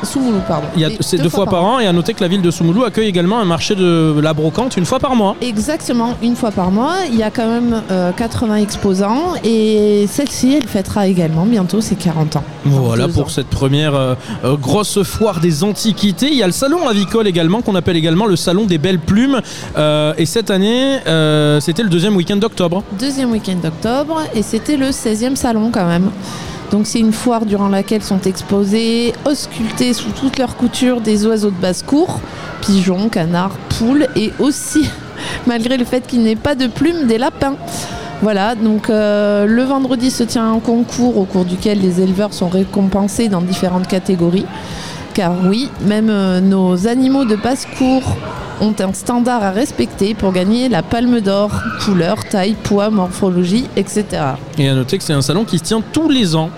Soumoulou, pardon. C'est deux, fois, par an. et à noter que la ville de Soumoulou accueille également un marché de la brocante une fois par mois. Exactement, une fois par mois. Il y a quand même 80 euh, exposants et celle-ci elle fêtera également bientôt ses 40 ans. Voilà pour cette première euh, grosse foire des antiquités. Il y a le salon également qu'on appelle également le salon des belles plumes. Euh, et cette année, c'était le deuxième week-end d'octobre. Deuxième week-end d'octobre et c'était le 16e salon quand même. Donc c'est une foire durant laquelle sont exposés, auscultés sous toutes leurs coutures des oiseaux de basse-cour, pigeons, canards, poules et aussi, *laughs* malgré le fait qu'il n'ait pas de plumes, des lapins. Voilà, donc euh, le vendredi se tient un concours au cours duquel les éleveurs sont récompensés dans différentes catégories. Car oui, même euh, nos animaux de basse-cour ont un standard à respecter pour gagner la palme d'or, couleur, taille, poids, morphologie, etc. Et à noter que c'est un salon qui se tient tous les ans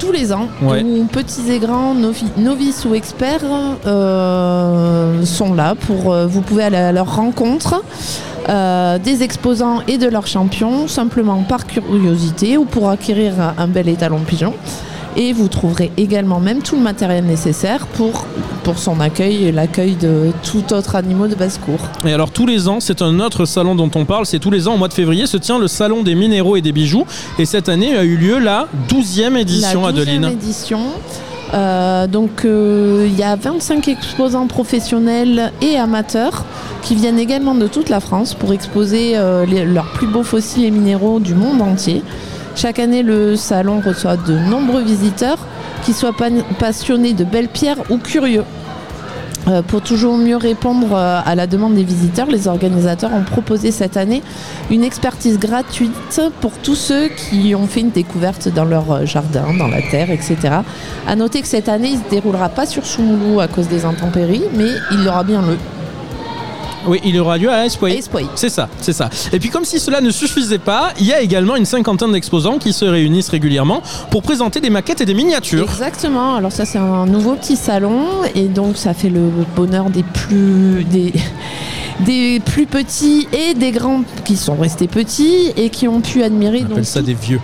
tous les ans, où petits et grands, novices ou experts euh, sont là pour. vous pouvez aller à leur rencontre. Euh, des exposants et de leurs champions, simplement par curiosité ou pour acquérir un bel étalon pigeon. Et vous trouverez également même tout le matériel nécessaire pour, pour son accueil et l'accueil de tout autre animal de basse-cour. Et alors tous les ans, c'est un autre salon dont on parle, c'est tous les ans au mois de février se tient le salon des minéraux et des bijoux. Et cette année a eu lieu la 12e édition, la 12e édition. Euh, donc euh, il y a 25 exposants professionnels et amateurs qui viennent également de toute la France pour exposer euh, leurs plus beaux fossiles et minéraux du monde entier. Chaque année, le salon reçoit de nombreux visiteurs, qui soient passionnés de belles pierres ou curieux. Euh, pour toujours mieux répondre euh, à la demande des visiteurs, les organisateurs ont proposé cette année une expertise gratuite pour tous ceux qui ont fait une découverte dans leur euh, jardin, dans la terre, etc. À noter que cette année, il ne se déroulera pas sur Soumoulou à cause des intempéries, mais il aura bien lieu. Oui, il aura lieu à Espoir. C'est ça, c'est ça. Et puis comme si cela ne suffisait pas, il y a également une cinquantaine d'exposants qui se réunissent régulièrement pour présenter des maquettes et des miniatures. Exactement. Alors ça, c'est un nouveau petit salon et donc ça fait le bonheur des plus des des plus petits et des grands qui sont restés petits et qui ont pu admirer. On donc, appelle ça des vieux.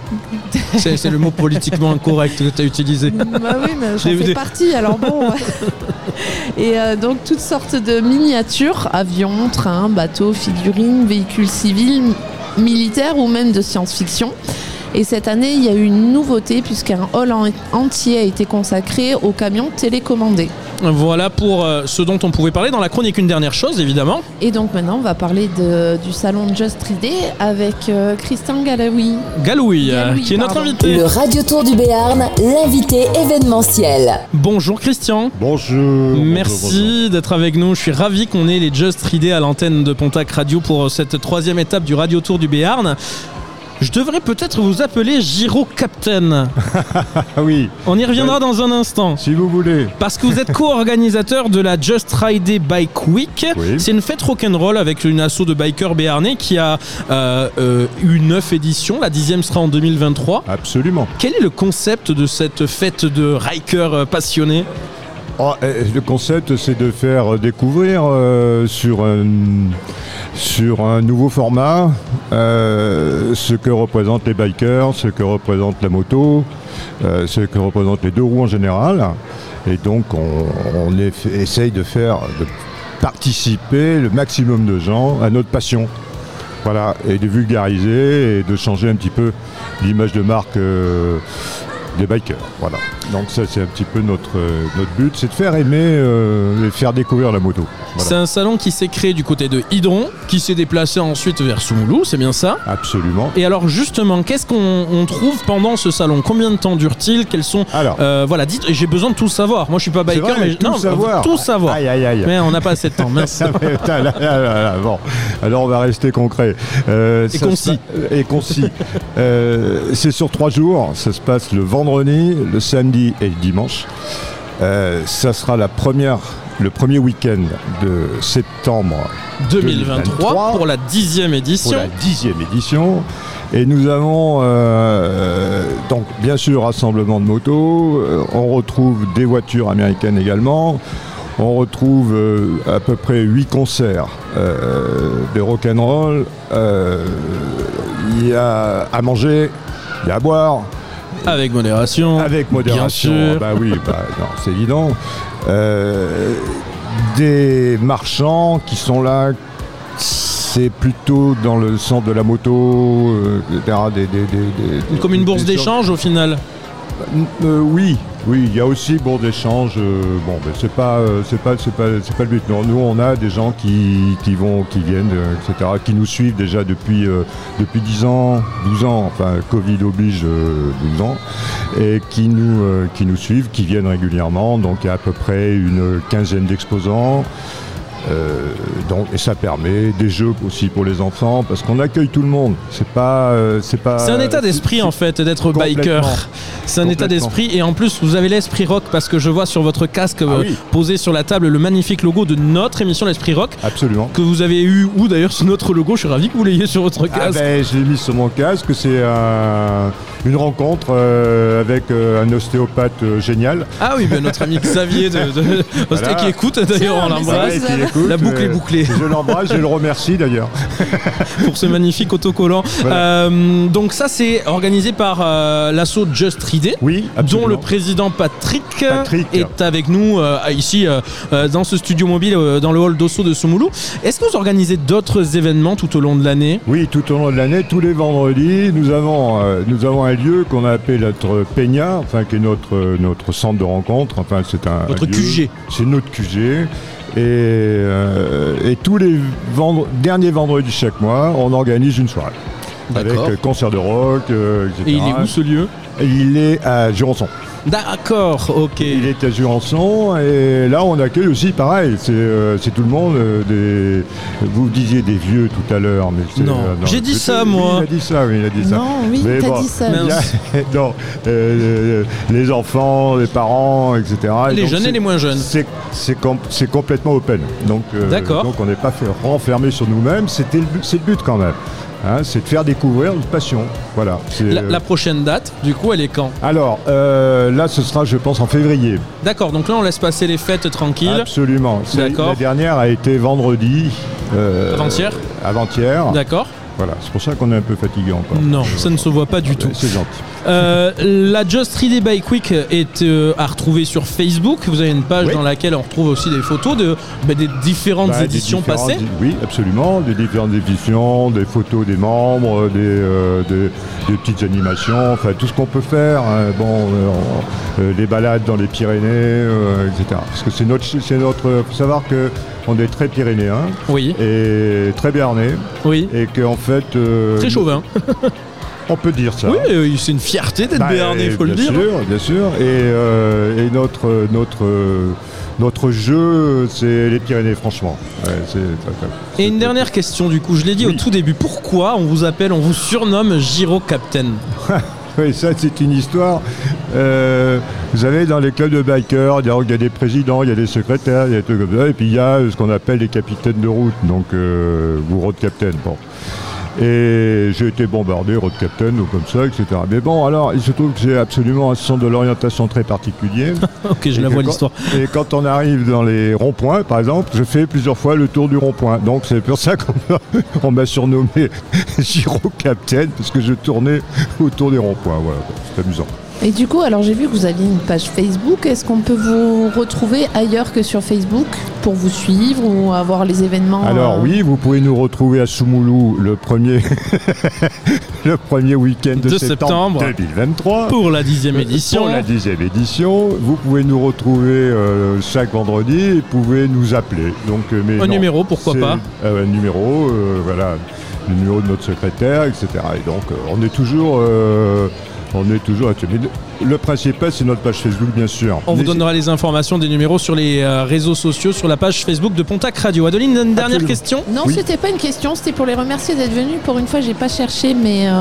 c'est le mot politiquement incorrect que tu as utilisé. Bah oui, mais j'en fais partie, alors bon. *laughs* Et euh, donc toutes sortes de miniatures, avions, trains, bateaux, figurines, véhicules civils, mi- militaires ou même de science-fiction. Et cette année, il y a eu une nouveauté puisqu'un hall en- entier a été consacré aux camions télécommandés. Voilà pour euh, ce dont on pouvait parler dans la chronique. Une dernière chose, évidemment. Et donc maintenant, on va parler de- du salon Just 3D avec euh, Christian Galaoui. Galouille, euh, qui est notre pardon. invité. Le Radio Tour du Béarn, l'invité événementiel. Bonjour Christian. Bonjour. Merci d'être avec nous. Je suis ravi qu'on ait les Just 3D à l'antenne de Pontac Radio pour cette troisième étape du Radio Tour du Béarn. Je devrais peut-être vous appeler Giro Captain. *laughs* Ah oui. On y reviendra dans un instant. Si vous voulez. Parce que vous êtes co-organisateur de la Just Ride Bike Week. C'est une fête rock'n'roll avec une asso de bikers béarnais qui a euh, euh, eu neuf éditions. La dixième sera en 2023. Absolument. Quel est le concept de cette fête de rikers euh, passionnés? Oh, eh, le concept, c'est de faire découvrir euh, sur, un, sur un nouveau format euh, ce que représentent les bikers, ce que représente la moto, euh, ce que représentent les deux roues en général. Et donc, on, essaye de faire participer le maximum de gens à notre passion. Voilà, et de vulgariser et de changer un petit peu l'image de marque euh, des bikers. Voilà. Donc ça c'est un petit peu notre, euh, notre but, c'est de faire aimer euh, et faire découvrir la moto. Voilà. C'est un salon qui s'est créé du côté de Hydron, qui s'est déplacé ensuite vers Soumoulou, c'est bien ça? Absolument. Et alors justement, qu'est-ce qu'on on trouve pendant ce salon? Combien de temps dure-t-il? Quels sont euh, Voilà, dites. J'ai besoin de tout savoir. Moi, je suis pas biker, vrai, mais tout non, savoir. tout savoir. Aïe, aïe, aïe. Mais on n'a pas assez de temps. *laughs* Là, là, là, là, bon, alors on va rester concret. Euh, Et ça concis. Et concis. C'est sur trois jours. Ça se passe le vendredi, le samedi et le dimanche. Euh, ça sera la première, le premier week-end de septembre 2023 pour la dixième édition. Pour la dixième édition. Et nous avons euh, donc bien sûr rassemblement de motos. euh, on retrouve des voitures américaines également. On retrouve euh, à peu près huit concerts euh, de rock'n'roll. Euh, Il y a à manger, il y a à boire. Avec modération. Avec modération. Bien sûr. Bah oui, bah, c'est évident. Euh, des marchands qui sont là. C'est plutôt dans le centre de la moto, euh, etc. Des, des- des- des- Comme une bourse d'échange au final. Euh, oui, oui, il y a aussi bourse d'échange. euh, bon, mais c'est pas, euh, c'est pas, c'est pas, c'est pas le but. Non, nous, on a des gens qui, vont, qui viennent, euh, etc., qui nous suivent déjà depuis euh, depuis 10 ans, 12 ans. Enfin, Covid oblige euh, 12 ans, et qui nous, euh, qui nous suivent, qui viennent régulièrement. Donc, il y a à peu près une quinzaine d'exposants. Euh, donc, et ça permet des jeux aussi pour les enfants parce qu'on accueille tout le monde. C'est pas, euh, c'est pas. C'est un état d'esprit en fait d'être biker. C'est un état d'esprit et en plus vous avez l'esprit rock parce que je vois sur votre casque euh, Ah oui. posé sur la table le magnifique logo de notre émission l'esprit rock. Absolument. Que vous avez eu ou d'ailleurs sur notre logo. Je suis ravi que vous l'ayez sur votre Ah casque. ben, je l'ai mis sur mon casque. C'est un- une rencontre euh, avec euh, un ostéopathe euh, génial. Ah oui, ben, notre ami *laughs* Xavier de, de- Voilà. qui écoute d'ailleurs on l'embrasse. Écoute, La boucle est euh, bouclée. Je l'embrasse, je le remercie d'ailleurs. *laughs* pour ce magnifique autocollant. Euh, donc ça c'est organisé par euh, l'assaut Just 3D, dont le président Patrick, est avec nous ici dans ce studio mobile dans le hall d'Osso de Soumoulou. Est-ce que vous organisez d'autres événements tout au long de l'année? Oui, tout au long de l'année, tous les vendredis, nous avons, euh, nous avons un lieu qu'on a appelé notre Peña, enfin qui est notre, notre centre de rencontre. Enfin, c'est un Votre un QG. C'est notre QG. Et, euh, et tous les vendre- derniers vendredis chaque mois, on organise une soirée. Avec euh, concert de rock, euh, etc. Et il est où, ce lieu? Il est à Jurançon. D'accord, ok. Il est à Jurançon et là on accueille aussi pareil, c'est euh, tout le monde. euh, des... Vous disiez des vieux tout à l'heure, mais c'est- Non, euh, j'ai dit ça, oui, moi. il a dit ça, oui, il a dit ça. Non, oui, Mais t'as dit ça. il y a- *laughs* non, euh, les enfants, les parents, etc. Les donc jeunes et les moins jeunes. C'est c'est com- c'est complètement open. Donc, euh, D'accord. donc on n'est pas fait renfermé sur nous-mêmes. C'est le but quand même. Hein, c'est de faire découvrir notre passion. Voilà. La, euh, la prochaine date, du coup, elle est quand? Alors, euh, là, ce sera, je pense, en février. D'accord, donc là, on laisse passer les fêtes tranquilles. Absolument. C'est- D'accord. La dernière a été vendredi. euh, Avant-hier? Avant-hier. D'accord. Voilà, c'est pour ça qu'on est un peu fatigué encore. Non, ça ne se voit pas du tout. C'est gentil. Euh, la Just 3D Bike Week est euh, à retrouver sur Facebook. Vous avez une page Oui. dans laquelle on retrouve aussi des photos de, bah, des différentes Bah, des éditions différentes- passées. Oui, absolument. Des différentes éditions, des photos des membres, des, euh, des, des petites animations, enfin tout ce qu'on peut faire. hein. Bon, on- les balades dans les Pyrénées, etc. Parce que c'est notre, c'est notre. Faut savoir que on est très pyrénéen. Oui. Et très béarnais. Oui. Et qu'en fait. euh, Très chauvin. *laughs* On peut dire ça. Oui, c'est une fierté d'être Bah, béarnais, il faut le bien dire. sûr, bien sûr. Et, euh, et notre, notre, notre jeu, c'est les Pyrénées, franchement. Ouais, Et une dernière question, du coup, je l'ai dit au tout début. Pourquoi on vous appelle, on vous surnomme Giro Captain? *laughs* Oui, ça c'est une histoire. Euh, vous savez, dans les clubs de bikers, il y a, des présidents, il y a des secrétaires, il y a des trucs comme ça, et puis il y a euh, ce qu'on appelle les capitaines de route, donc euh, ou road captain. Et j'ai été bombardé, road captain ou comme ça, etc. Mais bon, alors il se trouve que j'ai absolument un centre de l'orientation très particulier. *laughs* Ok, je Et la vois l'histoire. Et quand on arrive dans les ronds-points, par exemple, je fais plusieurs fois le tour du rond-point. Donc c'est pour ça qu'on m'a- *laughs* on m'a surnommé *laughs* Giro Captain, parce que je tournais autour des ronds-points. Voilà, c'est amusant. Et du coup, alors j'ai vu que vous aviez une page Facebook. Est-ce qu'on peut vous retrouver ailleurs que sur Facebook pour vous suivre ou avoir les événements Alors euh, oui, vous pouvez nous retrouver à Soumoulou le premier, *laughs* le premier week-end de, De septembre. 2023. Pour la dixième édition. Pour la dixième édition. Vous pouvez nous retrouver euh, chaque vendredi et vous pouvez nous appeler. Donc, euh, mais Un non, numéro, pourquoi pas euh, Un numéro, euh, voilà, le numéro de notre secrétaire, etc. Et donc, euh, on est toujours... on est toujours à tenir. Le principal, c'est notre page Facebook, bien sûr. On vous donnera les informations des numéros sur les euh, réseaux sociaux, sur la page Facebook de Pontac Radio. Adeline, une dernière Absolument. question? Non, c'était pas une question, c'était pour les remercier d'être venus. Pour une fois, j'ai pas cherché mes, euh,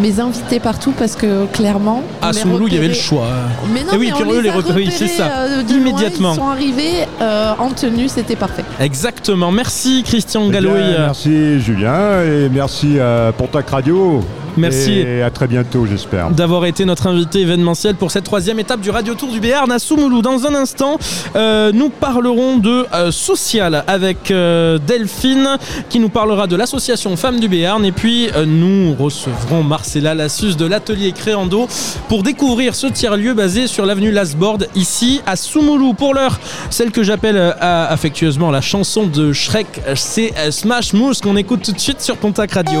mes invités partout parce que clairement. À Soumoulou, il y avait le choix. Mais non, Et oui, mais on eux, les les repérés, c'est ça. euh, loin, Immédiatement. ils sont arrivés euh, en tenue, c'était parfait. Exactement. Merci Christian Eh Gallouille. merci Julien et merci à Pontac Radio. Merci. Et à très bientôt, j'espère. d'avoir été notre invité événementiel pour cette troisième étape du Radio Tour du Béarn à Soumoulou. Dans un instant, euh, nous parlerons de euh, social avec euh, Delphine qui nous parlera de l'association Femmes du Béarn et puis nous recevrons Marcella Lassus de l'atelier Créando pour découvrir ce tiers-lieu basé sur l'avenue Lasbord ici à Soumoulou. Pour l'heure, celle que j'appelle affectueusement la chanson de Shrek, c'est Smash Mousse qu'on écoute tout de suite sur Pontac Radio.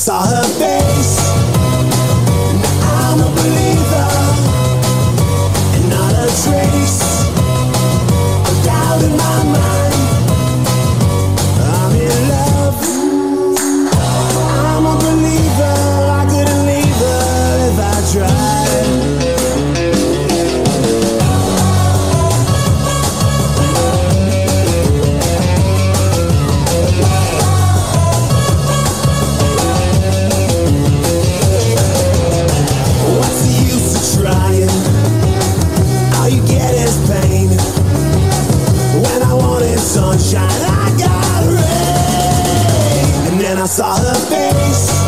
萨赫。shine like a rain. And then I saw her face.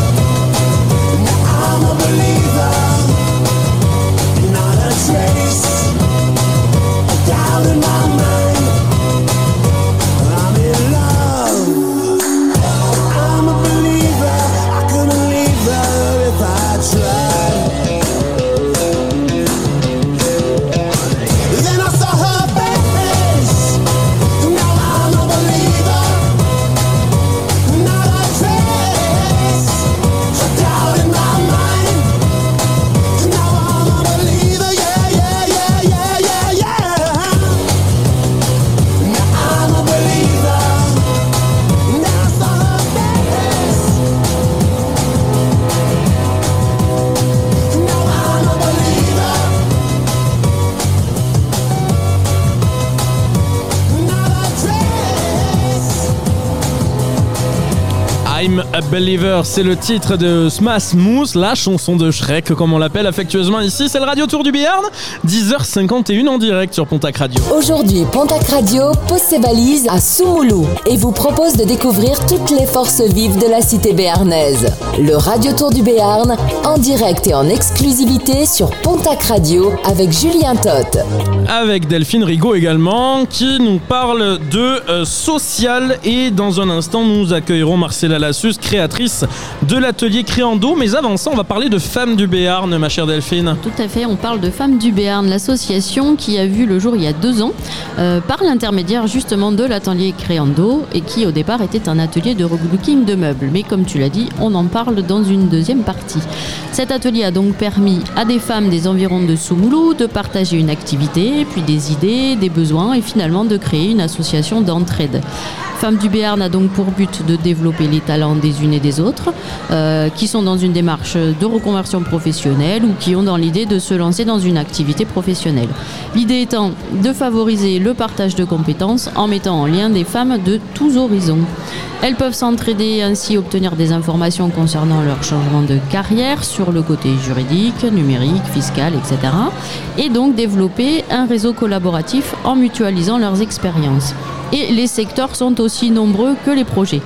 Believer, c'est le titre de Smash Mousse, la chanson de Shrek, comme on l'appelle affectueusement ici. C'est le Radio Tour du Béarn, 10h51 en direct sur Pontac Radio. Aujourd'hui, Pontac Radio pose ses valises à Soumoulou et vous propose de découvrir toutes les forces vives de la cité béarnaise. Le Radio Tour du Béarn, en direct et en exclusivité sur Pontac Radio avec Julien Toth. Avec Delphine Rigaud également, qui nous parle de euh, social. Et dans un instant, nous accueillerons Marcella Lassus, créatrice de l'atelier Créando. Mais avant ça, on va parler de Femmes du Béarn, ma chère Delphine. Tout à fait, on parle de Femmes du Béarn, l'association qui a vu le jour il y a deux ans euh, par l'intermédiaire justement de l'atelier Créando et qui au départ était un atelier de relooking de meubles. Mais comme tu l'as dit, on en parle dans une deuxième partie. Cet atelier a donc permis à des femmes des environs de Soumoulou de partager une activité, puis des idées, des besoins et finalement de créer une association d'entraide. Femmes du Béarn a donc pour but de développer les talents des unes et des autres, euh, qui sont dans une démarche de reconversion professionnelle ou qui ont dans l'idée de se lancer dans une activité professionnelle. L'idée étant de favoriser le partage de compétences en mettant en lien des femmes de tous horizons. Elles peuvent s'entraider ainsi obtenir des informations concernant leur changement de carrière sur le côté juridique, numérique, fiscal, etc. Et donc développer un réseau collaboratif en mutualisant leurs expériences. Et les secteurs sont aussi nombreux que les projets.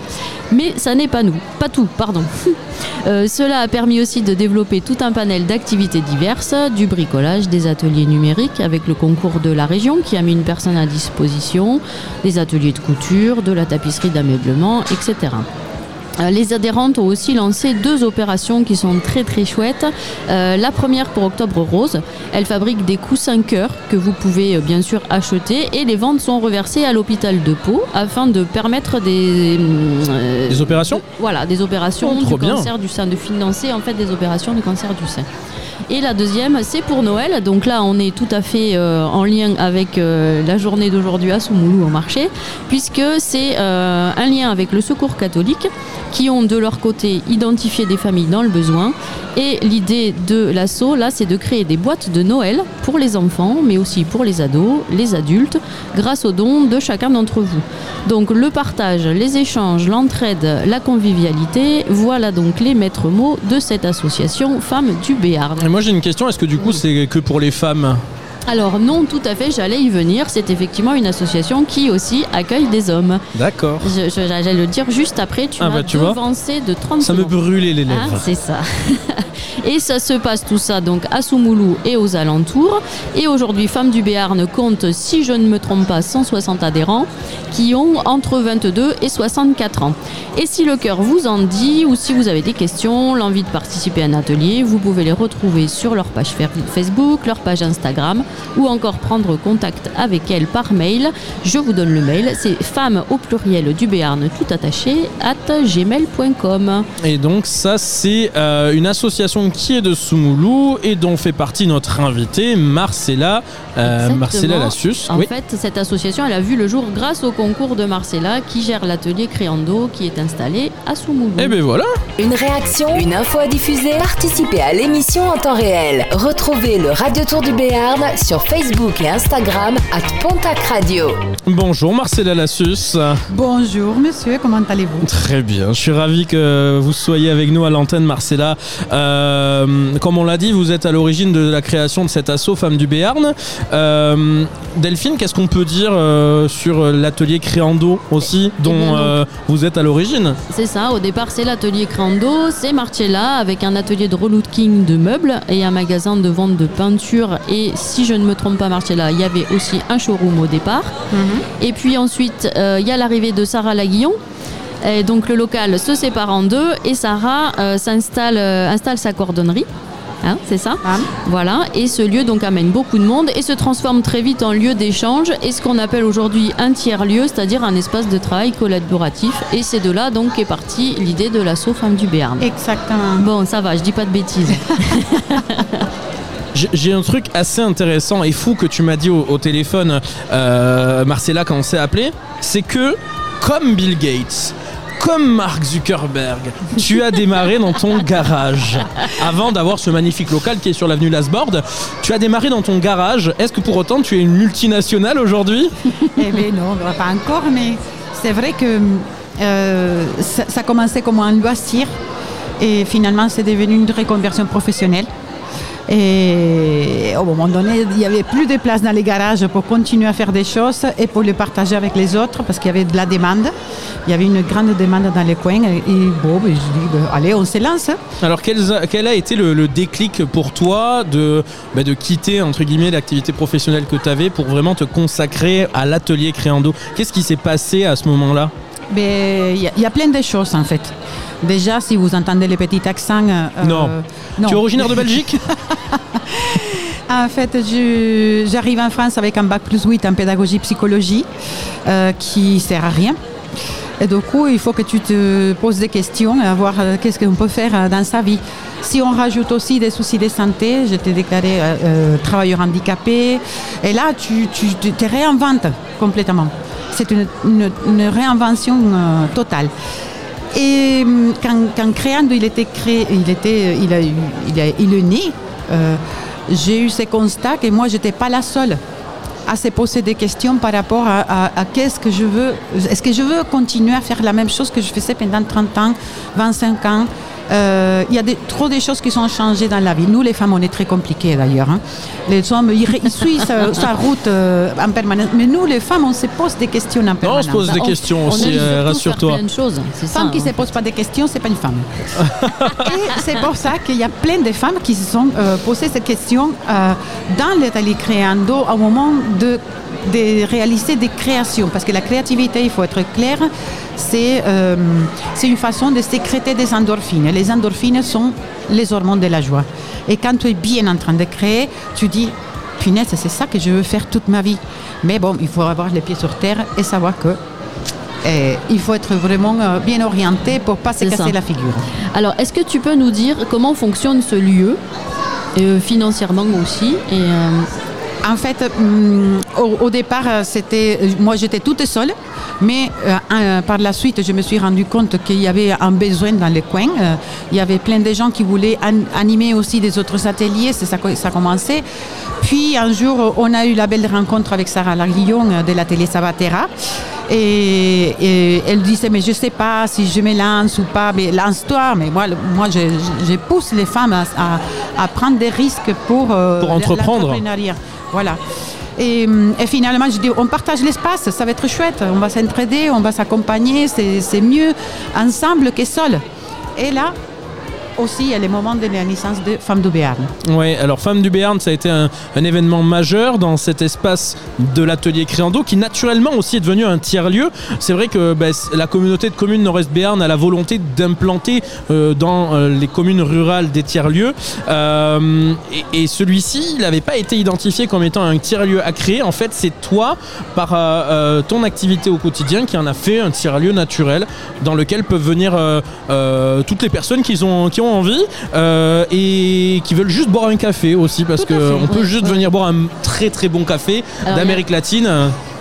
Mais ça n'est pas nous, pas tout, pardon. *laughs* Euh, cela a permis aussi de développer tout un panel d'activités diverses, du bricolage, des ateliers numériques avec le concours de la région qui a mis une personne à disposition, des ateliers de couture, de la tapisserie d'ameublement, etc. Euh, Les adhérentes ont aussi lancé deux opérations qui sont très très chouettes. Euh, la première pour Octobre Rose, elle fabrique des coussins cœur que vous pouvez euh, bien sûr acheter et les ventes sont reversées à l'hôpital de Pau afin de permettre des euh, Des opérations? Voilà, des opérations Oh, du bien. cancer du sein, de financer en fait des opérations du cancer du sein. Et la deuxième, c'est pour Noël. Donc là, on est tout à fait euh, en lien avec euh, la journée d'aujourd'hui à Soumoulou au marché, puisque c'est euh, un lien avec le Secours catholique, qui ont de leur côté identifié des familles dans le besoin. Et l'idée de l'assaut, là, c'est de créer des boîtes de Noël pour les enfants, mais aussi pour les ados, les adultes, grâce aux dons de chacun d'entre vous. Donc le partage, les échanges, l'entraide, la convivialité, voilà donc les maîtres mots de cette association Femmes du Béarn. Moi j'ai une question, est-ce que du coup c'est que pour les femmes Alors non, tout à fait, j'allais y venir. C'est effectivement une association qui aussi accueille des hommes. D'accord. J'allais le dire juste après, tu Ah m'as bah, tu vois. devancé de 30 Ça me brûlait les lèvres. Ah, c'est ça. *laughs* Et ça se passe tout ça donc à Soumoulou et aux alentours. Et aujourd'hui, Femmes du Béarn compte, si je ne me trompe pas, 160 adhérents qui ont entre 22 et 64 ans. Et si le cœur vous en dit ou si vous avez des questions, l'envie de participer à un atelier, vous pouvez les retrouver sur leur page Facebook, leur page Instagram ou encore prendre contact avec elles par mail. Je vous donne le mail, c'est femmes au pluriel du Béarn tout attaché at gmail.com. Et donc ça c'est euh, une association qui est de Soumoulou et dont fait partie notre invitée Marcella, euh, Marcella. Lassus. En Oui. fait, cette association, elle a vu le jour grâce au concours de Marcella qui gère l'atelier Créando qui est installé à Soumoulou. Eh ben voilà. Une réaction, une info à diffuser, participez à l'émission en temps réel. Retrouvez le Radio Tour du Béarn sur Facebook et Instagram at Pontac Radio. Bonjour Marcella Lassus. Bonjour monsieur, comment allez-vous? Très bien, je suis ravi que vous soyez avec nous à l'antenne Marcella. Euh, comme on l'a dit, vous êtes à l'origine de la création de cet assaut Femmes du Béarn. Euh, Delphine, qu'est-ce qu'on peut dire euh, sur l'atelier Créando aussi, dont Eh bien, euh, vous êtes à l'origine? C'est ça, au départ c'est l'atelier Crando, c'est Marcella avec un atelier de relooking de meubles et un magasin de vente de peinture et si je ne me trompe pas Marcella, il y avait aussi un showroom au départ. Et puis ensuite euh, il y a l'arrivée de Sarah Laguillon. Et donc le local se sépare en deux et Sarah euh, s'installe euh, installe sa cordonnerie. Hein, c'est ça Voilà, et ce lieu donc amène beaucoup de monde et se transforme très vite en lieu d'échange et ce qu'on appelle aujourd'hui un tiers-lieu, c'est-à-dire un espace de travail collaboratif. Et c'est de là donc qu'est partie l'idée de l'assaut Femmes du Béarn. Exactement. Bon, ça va, je dis pas de bêtises. *laughs* J'ai- un truc assez intéressant et fou que tu m'as dit au, au téléphone, euh, Marcella, quand on s'est appelé, c'est que, comme Bill Gates, comme Mark Zuckerberg, tu as démarré dans ton garage. Avant d'avoir ce magnifique local qui est sur l'avenue Lasbord, tu as démarré dans ton garage. Est-ce que pour autant tu es une multinationale aujourd'hui? Eh bien non, pas encore, mais c'est vrai que euh, ça, ça commençait comme un loisir et finalement c'est devenu une reconversion professionnelle. Et au moment donné, il n'y avait plus de place dans les garages pour continuer à faire des choses et pour les partager avec les autres parce qu'il y avait de la demande. Il y avait une grande demande dans les coins et, bon, ben, je dis, ben, allez, on se lance. Alors quel, a été le, déclic pour toi de, bah, de quitter entre guillemets l'activité professionnelle que tu avais pour vraiment te consacrer à l'atelier Créando? Qu'est-ce qui s'est passé à ce moment-là? Ben, Il y, a- il y a plein de choses en fait. Déjà, si vous entendez les petits accents. euh, Non. Tu es originaire de Belgique? *laughs* En fait, j'arrive en France avec un bac plus 8 en pédagogie psychologie euh, qui sert à rien. Et du coup, il faut que tu te poses des questions et voir euh, qu'est-ce qu'on peut faire euh, dans sa vie. Si on rajoute aussi des soucis de santé, je t'ai déclaré euh, euh, travailleur handicapé, et là, tu, tu tu te réinventes complètement. C'est une, réinvention euh, totale. Et hum, quand, quand Créando, il était créé, il était, il a eu, il, a- il est né, euh, j'ai eu ces constats que moi, j'étais pas la seule à se poser des questions par rapport à, qu'est-ce que je veux. Est-ce que je veux continuer à faire la même chose que je faisais pendant 30 ans, 25 ans Euh, Il y a des- trop de choses qui sont changées dans la vie. Nous, les femmes, on est très compliquées d'ailleurs. hein. Les hommes, ils, ré- ils suivent sa, *laughs* sa route euh, en permanence. Mais nous, les femmes, on se pose des questions en permanence. se pose des questions on aussi, euh, rassure-toi. choses. Femme qui ne se pose pas des questions, c'est pas une femme. *laughs* Et c'est pour ça qu'il y a plein de femmes qui se sont euh, posées ces questions euh, dans l'atelier Créando au moment de, de réaliser des créations. Parce que la créativité, il faut être clair, c'est euh, c'est une façon de sécréter des endorphines. Les endorphines sont les hormones de la joie. Et quand tu es bien en train de créer, tu dis, punaise, c'est ça que je veux faire toute ma vie. Mais bon, il faut avoir les pieds sur terre et savoir que eh, il faut être vraiment euh, bien orienté pour pas se casser ça. la figure. Alors, est-ce que tu peux nous dire comment fonctionne ce lieu, euh, financièrement aussi et, euh, En fait, hum, au, au départ, euh, c'était, euh, moi j'étais toute seule, mais euh, par la suite, je me suis rendu compte qu'il y avait un besoin dans les coins. Il y avait plein de gens qui voulaient an- animer aussi des autres ateliers, c'est ça ça a commencé. Puis un jour, on a eu la belle rencontre avec Sarah Larguillon de l'atelier Sabatera. Et, et elle disait, mais je ne sais pas si je me lance ou pas, mais lance-toi. Mais moi, moi je, je- je pousse les femmes à, à- à prendre des risques pour, euh, Pour entreprendre. Voilà. Et, hum, et finalement, je dis, on partage l'espace, ça va être chouette. On va s'entraider, on va s'accompagner, c'est mieux ensemble que seul. Et là, aussi, a les moments de la naissance de Femmes du Béarn. Ouais, alors Femmes du Béarn, ça a été un, événement majeur dans cet espace de l'atelier Créando qui naturellement aussi est devenu un tiers-lieu. C'est vrai que c- la communauté de communes Nord-Est Béarn a la volonté d'implanter euh, dans euh, les communes rurales des tiers-lieux. Euh, et celui-ci, il n'avait pas été identifié comme étant un tiers-lieu à créer. En fait, c'est toi, par ton activité au quotidien, qui en a fait un tiers-lieu naturel dans lequel peuvent venir toutes les personnes qui ont envie euh, et qui veulent juste boire un café aussi parce qu'on peut ouais, juste ouais. venir boire un très très bon café d'Amérique latine.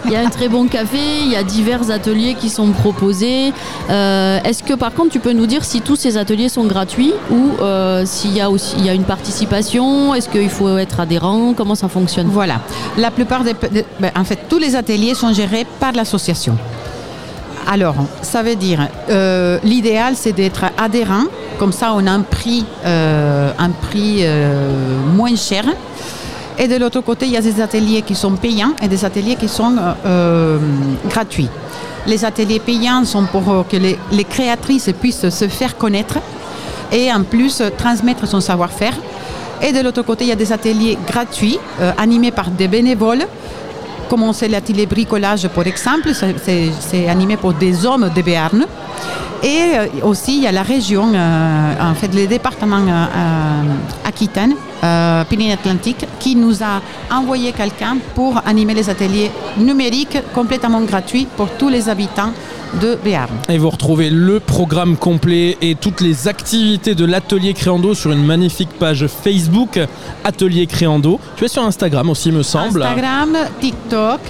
Il y a un très bon café, il y a divers ateliers qui sont proposés. Euh, Est-ce que par contre tu peux nous dire si tous ces ateliers sont gratuits ou euh, s'il y a aussi il y a une participation? Est-ce qu'il faut être adhérent? Comment ça fonctionne? Voilà. La plupart des. de- ben, en fait, tous les ateliers sont gérés par l'association. Alors, ça veut dire, euh, l'idéal, c'est d'être adhérent. Comme ça, on a un prix, euh, un prix euh, moins cher. Et de l'autre côté, il y a des ateliers qui sont payants et des ateliers qui sont gratuits. Les ateliers payants sont pour que les, créatrices puissent se faire connaître et en plus transmettre son savoir-faire. Et de l'autre côté, il y a des ateliers gratuits animés par des bénévoles comme c'est l'atelier bricolage par exemple, c'est- animé pour des hommes de Béarn. Et euh, aussi, il y a la région, euh, en fait, le département euh, Aquitaine, euh, Pyrénées-Atlantiques, qui nous a envoyé quelqu'un pour animer les ateliers numériques complètement gratuits pour tous les habitants de Béarn. Et vous retrouvez le programme complet et toutes les activités de l'atelier Créando sur une magnifique page Facebook Atelier Créando. Tu es sur Instagram aussi, me semble. Instagram, TikTok,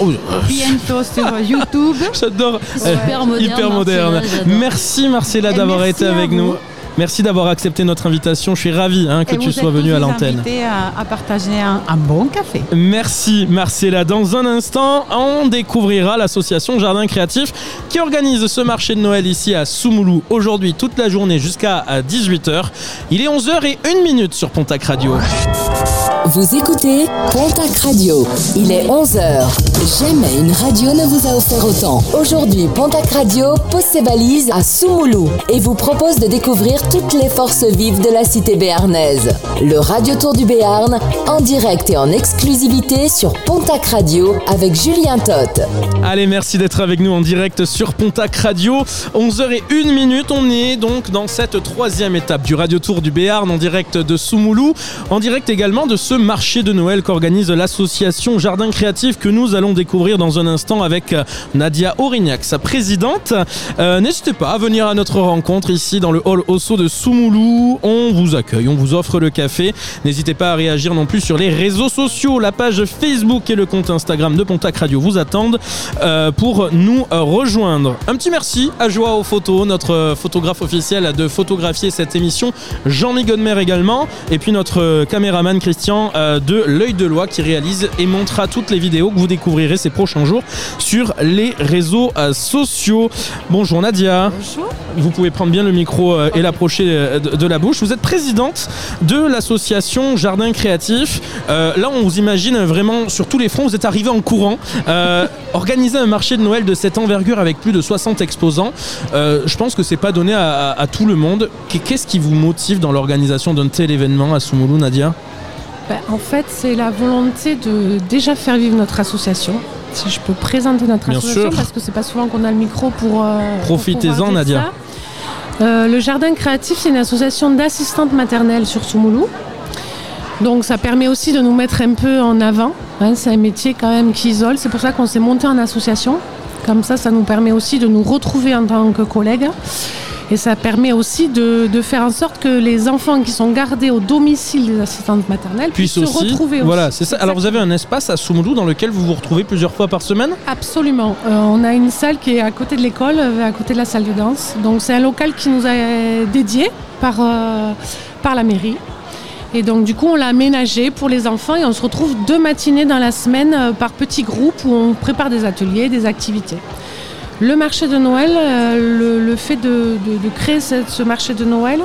Oh, bientôt sur *laughs* YouTube. J'adore. Super Euh, moderne, Hyper moderne. Marcella. Merci Marcella d'avoir été avec vous. nous. Merci d'avoir accepté notre invitation. Je suis ravi hein, que Et tu sois venu à l'antenne. À, à partager un, un bon café. Merci Marcella. Dans un instant, on découvrira l'association Jardin Créatif qui organise ce marché de Noël ici à Soumoulou aujourd'hui toute la journée jusqu'à 18h. Il est 11h et 1 minute sur Pontac Radio. Vous écoutez Pontac Radio. Il est 11h. Jamais une radio ne vous a offert autant. Aujourd'hui, Pontac Radio pose ses valises à Soumoulou et vous propose de découvrir toutes les forces vives de la cité béarnaise. Le Radio Tour du Béarn, en direct et en exclusivité sur Pontac Radio avec Julien Toth. Allez, merci d'être avec nous en direct sur Pontac Radio. 11h01 minute, on est donc dans cette troisième étape du Radio Tour du Béarn en direct de Soumoulou, en direct également de ce marché de Noël qu'organise l'association Jardin Créatif que nous allons découvrir dans un instant avec euh, Nadia Aurignac, sa présidente. Euh, N'hésitez pas à venir à notre rencontre ici dans le hall Osso de Soumoulou. On vous accueille, on vous offre le café. N'hésitez pas à réagir non plus sur les réseaux sociaux. La page Facebook et le compte Instagram de Pontac Radio vous attendent euh, pour nous rejoindre. Un petit merci à Joao Photo, notre photographe officiel de photographier cette émission. Jean-Mi également. Et puis notre caméraman Christian euh, de L'œil de loi qui réalise et montrera toutes les vidéos que vous découvrirez ces prochains jours sur les réseaux euh, sociaux. Bonjour Nadia. Bonjour. Vous pouvez prendre bien le micro euh, et l'approcher de, de la bouche. Vous êtes présidente de l'association Jardin Créatif. Euh, là, on vous imagine vraiment sur tous les fronts. Vous êtes arrivé en courant. Euh, *laughs* organiser un marché de Noël de cette envergure avec plus de 60 exposants, euh, je pense que c'est pas donné à, à- à tout le monde. Qu'est- Qu'est-ce qui vous motive dans l'organisation d'un tel événement à Soumoulou, Nadia? Ben, en fait, c'est la volonté de déjà faire vivre notre association. Si je peux présenter notre Bien association, sûr. parce que c'est pas souvent qu'on a le micro pour. euh, Profitez-en, Nadia. ça. Euh, le Jardin Créatif, c'est une association d'assistantes maternelles sur Soumoulou. Donc ça permet aussi de nous mettre un peu en avant. hein. c'est un métier quand même qui isole. C'est pour ça qu'on s'est monté en association. Comme ça, ça nous permet aussi de nous retrouver en tant que collègues. Et ça permet aussi de, de faire en sorte que les enfants qui sont gardés au domicile des assistantes maternelles puissent, Puisse se retrouver Voilà, aussi. c'est ça. Alors vous avez un espace à Soumoulou dans lequel vous vous retrouvez plusieurs fois par semaine? Absolument. Euh, on a une salle qui est à côté de l'école, euh, à côté de la salle de danse. Donc c'est un local qui nous est dédié par, euh, par la mairie. Et donc du coup on l'a aménagé pour les enfants et on se retrouve deux matinées dans la semaine par petits groupes où on prépare des ateliers, des activités. Le marché de Noël, euh, le, le fait de, de- de créer ce, ce marché de Noël,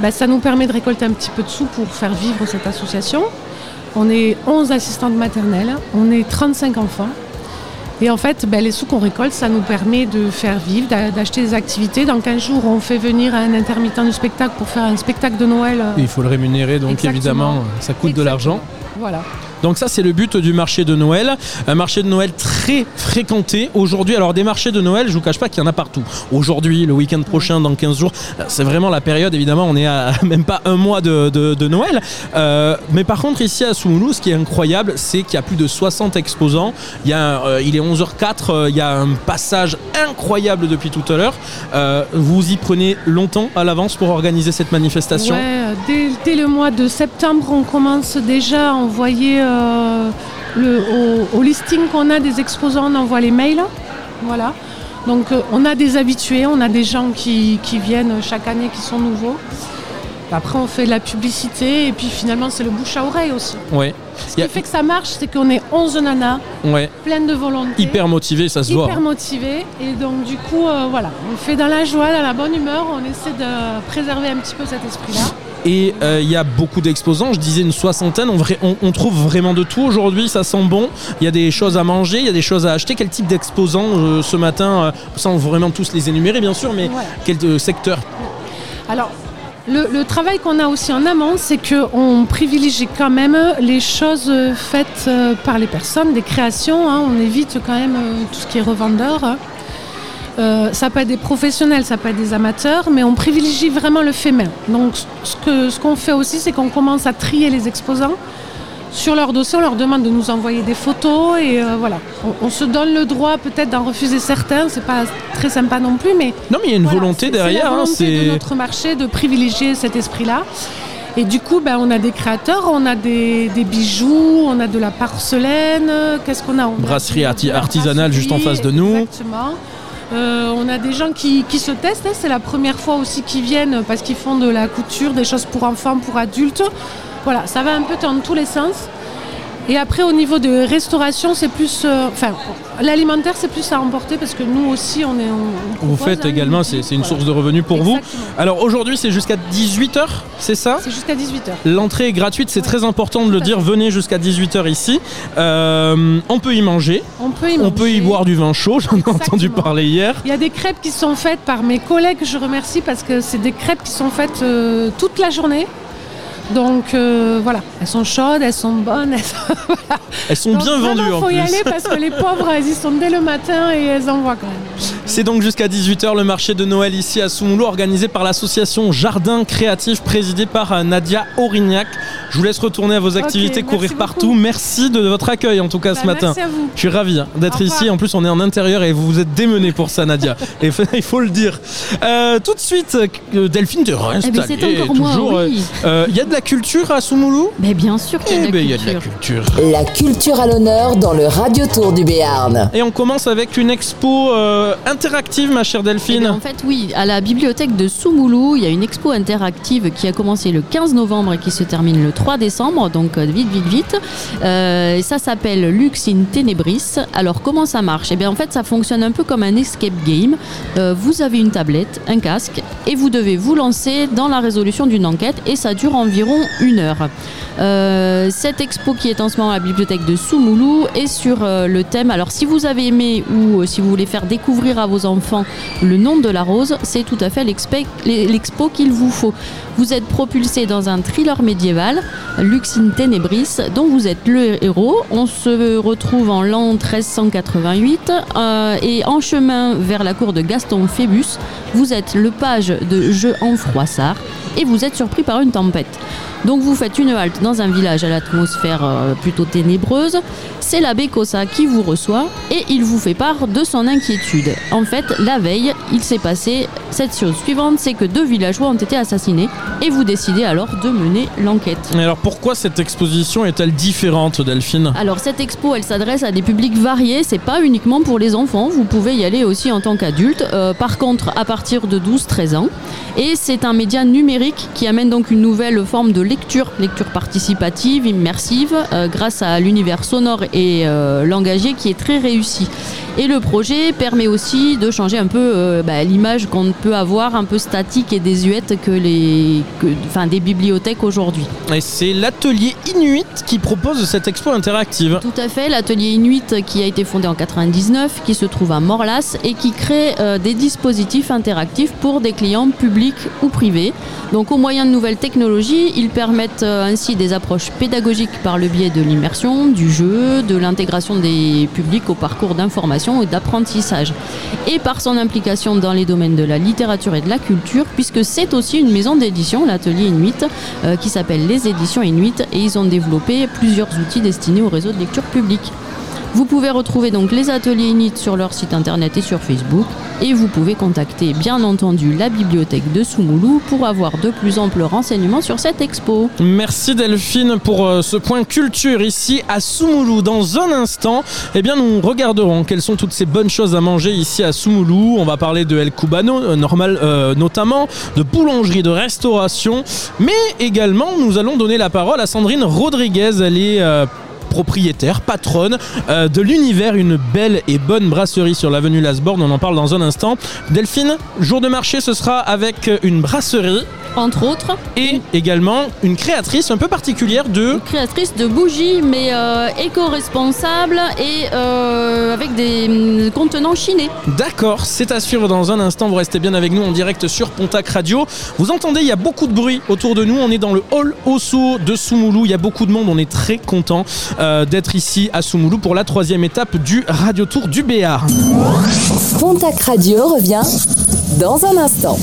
bah, ça nous permet de récolter un petit peu de sous pour faire vivre cette association. On est 11 assistantes maternelles, on est 35 enfants. Et en fait, ben, les sous qu'on récolte, ça nous permet de faire vivre, d'a- d'acheter des activités. Dans 15 jours, on fait venir un intermittent du spectacle pour faire un spectacle de Noël. Il faut le rémunérer, donc Exactement. évidemment, ça coûte de l'argent. Voilà. Donc ça c'est le but du marché de Noël, un marché de Noël très fréquenté aujourd'hui. Alors des marchés de Noël, je vous cache pas qu'il y en a partout. Aujourd'hui, le week-end prochain, dans 15 jours, euh, c'est vraiment la période. Évidemment, on est à *laughs* même pas un mois de, Noël. Euh, mais par contre ici à Soumoulou, ce qui est incroyable, c'est qu'il y a plus de 60 exposants. Il euh, est 11h04, euh, il y a un passage incroyable depuis tout à l'heure. Vous y prenez longtemps à l'avance pour organiser cette manifestation? Dès, le mois de septembre, on commence déjà à envoyer le, au, au listing qu'on a des exposants, on envoie les mails. Voilà. Donc euh, on a des habitués, on a des gens qui, qui viennent chaque année qui sont nouveaux. Après on fait de la publicité et puis finalement c'est le bouche à oreille aussi. Ouais. Ce qui fait que ça marche, c'est qu'on est 11 nanas, ouais. pleines de volonté. Hyper motivé, ça se voit. hyper motivés et donc du coup euh, voilà, on fait dans la joie, dans la bonne humeur, on essaie de préserver un petit peu cet esprit-là. Et euh, il y a beaucoup d'exposants, je disais une soixantaine, on, vra- on- on trouve vraiment de tout aujourd'hui, ça sent bon, il y a des choses à manger, il y a des choses à acheter. Quel type d'exposants euh, ce matin, euh, sans vraiment tous les énumérer bien sûr, mais Ouais. quel secteur Alors, le, le travail qu'on a aussi en amont, c'est qu'on privilégie quand même les choses faites par les personnes, des créations. hein. on évite quand même tout ce qui est revendeur. hein. Euh, ça peut être des professionnels, ça peut être des amateurs, mais on privilégie vraiment le fait main. Donc, ce qu'on fait aussi, c'est qu'on commence à trier les exposants. Sur leur dossier, on leur demande de nous envoyer des photos et euh, voilà. On, on se donne le droit peut-être d'en refuser certains, c'est pas très sympa non plus, mais Non mais il y a une voilà, volonté c'est- derrière, C'est la hein, de c'est notre marché de privilégier cet esprit-là. Et du coup, ben, on a des créateurs, on a des, des bijoux, on a de la porcelaine. Qu'est-ce qu'on a? On brasserie arti- artisanale juste en face de nous. Exactement. Euh, on a des gens qui, qui se testent, hein. c'est la première fois aussi qu'ils viennent parce qu'ils font de la couture, des choses pour enfants, pour adultes. Voilà, ça va un peu dans tous les sens. Et après, au niveau de restauration, c'est plus. euh, Enfin, l'alimentaire, c'est plus à emporter parce que nous aussi, on est. on- on Vous faites hein, également, c'est une source de revenus pour vous. Alors aujourd'hui, c'est jusqu'à 18h, c'est ça? C'est jusqu'à 18h. L'entrée est gratuite, c'est très important de le dire. Venez jusqu'à 18h ici. Euh, on peut y manger. On peut y On peut y boire du vin chaud, j'en ai entendu parler hier. Il y a des crêpes qui sont faites par mes collègues, je remercie parce que c'est des crêpes qui sont faites euh, toute la journée. Donc euh, voilà, elles sont chaudes, elles sont bonnes. Elles sont, *laughs* voilà. Elles sont Donc, bien vendues en faut y plus. aller parce que les pauvres, elles y sont dès le matin et elles en voient quand même. C'est donc jusqu'à 18h le marché de Noël ici à Soumoulou, organisé par l'association Jardin Créatif, présidée par euh, Nadia Aurignac. Je vous laisse retourner à vos activités, merci courir partout. Merci de votre accueil en tout cas ce Bah, matin. merci à vous. Je suis ravi hein, d'être ici. En plus, on est en intérieur et vous vous êtes démené pour ça, Nadia. *laughs* et *laughs* il faut le dire. Euh, tout de suite, euh, Delphine de Eh ben, c'est encore moi, toujours. oui. euh, Il y a de la culture à Soumoulou? Mais bien sûr qu'il y a de Eh la ben, il y a de la culture. culture. La culture à l'honneur dans le Radio Tour du Béarn. Et on commence avec une expo euh, interactive, ma chère Delphine. Eh en fait, oui, à la bibliothèque de Soumoulou, il y a une expo interactive qui a commencé le 15 novembre et qui se termine le 3 décembre, donc euh, vite, vite, vite. Euh, ça s'appelle Lux in Tenebris. Alors, comment ça marche? Eh bien, en fait, ça fonctionne un peu comme un escape game. Euh, vous avez une tablette, un casque, et vous devez vous lancer dans la résolution d'une enquête, et ça dure environ une heure. Cette expo qui est en ce moment à la bibliothèque de Soumoulou est sur le thème. Alors, si vous avez aimé ou si vous voulez faire découvrir à vos enfants le nom de la rose, c'est tout à fait l'expo qu'il vous faut. Vous êtes propulsé dans un thriller médiéval, Lux in Tenebris, dont vous êtes le héros. On se retrouve en l'an 1388 euh, et en chemin vers la cour de Gaston Phébus, vous êtes le page de Jeu en Froissart et vous êtes surpris par une tempête. Donc vous faites une halte dans un village à l'atmosphère euh, plutôt ténébreuse. C'est l'abbé Cossa qui vous reçoit et il vous fait part de son inquiétude. En fait, la veille, il s'est passé cette chose suivante, c'est que deux villageois ont été assassinés et vous décidez alors de mener l'enquête. Et alors pourquoi cette exposition est-elle différente, Delphine? Alors cette expo, elle s'adresse à des publics variés, c'est pas uniquement pour les enfants, vous pouvez y aller aussi en tant qu'adulte, Euh, par contre à partir de 12-13 ans. Et c'est un média numérique qui amène donc une nouvelle forme de lecture, lecture participative, immersive, euh, grâce à l'univers sonore et euh, langagier qui est très réussi. Et le projet permet aussi de changer un peu euh, bah, l'image qu'on peut avoir un peu statique et désuète que les, que- enfin, des bibliothèques aujourd'hui. Et c'est l'atelier Inuit qui propose cette expo interactive. Tout à fait, l'atelier Inuit qui a été fondé en 99, qui se trouve à Morlas et qui crée euh, des dispositifs interactifs pour des clients publics ou privés. Donc au moyen de nouvelles technologies, ils permettent euh, ainsi des approches pédagogiques par le biais de l'immersion, du jeu, de l'intégration des publics au parcours d'information et d'apprentissage. Et par son implication dans les domaines de la littérature et de la culture, puisque c'est aussi une maison d'édition, l'atelier Inuit, euh, qui s'appelle les éditions Inuit, et ils ont développé plusieurs outils destinés au réseau de lecture publique. Vous pouvez retrouver donc les ateliers Inuit sur leur site internet et sur Facebook. Et vous pouvez contacter bien entendu la bibliothèque de Soumoulou pour avoir de plus amples renseignements sur cette expo. Merci Delphine pour euh, ce point culture ici à Soumoulou. Dans un instant, eh bien, nous regarderons quelles sont toutes ces bonnes choses à manger ici à Soumoulou. On va parler de El Cubano, euh, normal, euh, notamment, de boulangerie, de restauration. Mais également, nous allons donner la parole à Sandrine Rodriguez. Elle est propriétaire, patronne euh, de l'univers, une belle et bonne brasserie sur l'avenue Lasborne. On en parle dans un instant. Delphine, jour de marché, ce sera avec une brasserie. Entre autres. Et également une créatrice un peu particulière de... Créatrice de bougies, mais euh, éco-responsable et euh, avec des hum, contenants chinés. D'accord, c'est à suivre dans un instant. Vous restez bien avec nous en direct sur Pontac Radio. Vous entendez, il y a beaucoup de bruit autour de nous. On est dans le hall Osso de Soumoulou. Il y a beaucoup de monde. On est très content euh, d'être ici à Soumoulou pour la troisième étape du Radio Tour du Béarn. Pontac Radio revient dans un instant.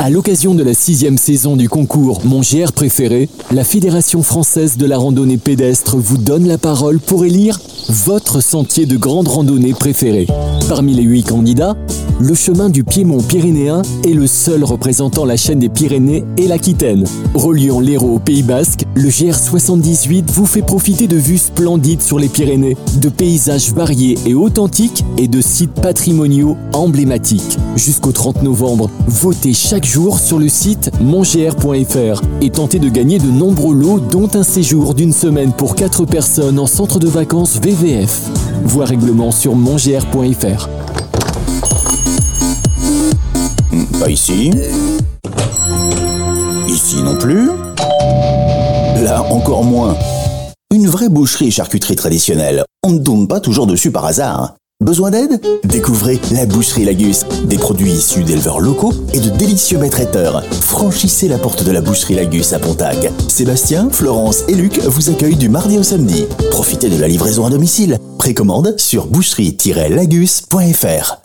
À l'occasion de la sixième saison du concours Mon GR préféré, la Fédération française de la randonnée pédestre vous donne la parole pour élire votre sentier de grande randonnée préféré. Parmi les huit candidats, le chemin du Piémont pyrénéen est le seul représentant la chaîne des Pyrénées et l'Aquitaine. Reliant l'Hérault au Pays Basque, le GR78 vous fait profiter de vues splendides sur les Pyrénées, de paysages variés et authentiques et de sites patrimoniaux emblématiques. Jusqu'au 30 novembre, votez chaque jour sur le site mongr.fr et tentez de gagner de nombreux lots dont un séjour d'une semaine pour 4 personnes en centre de vacances VVF. Voir règlement sur mongr.fr. Pas ici. Ici non plus. Là encore moins. Une vraie boucherie et charcuterie traditionnelle. On ne tombe pas toujours dessus par hasard. Besoin d'aide? Découvrez la boucherie Lagus, des produits issus d'éleveurs locaux et de délicieux maîtres traiteurs. Franchissez la porte de la boucherie Lagus à Pontac. Sébastien, Florence et Luc vous accueillent du mardi au samedi. Profitez de la livraison à domicile. Précommande sur boucherie-lagus.fr.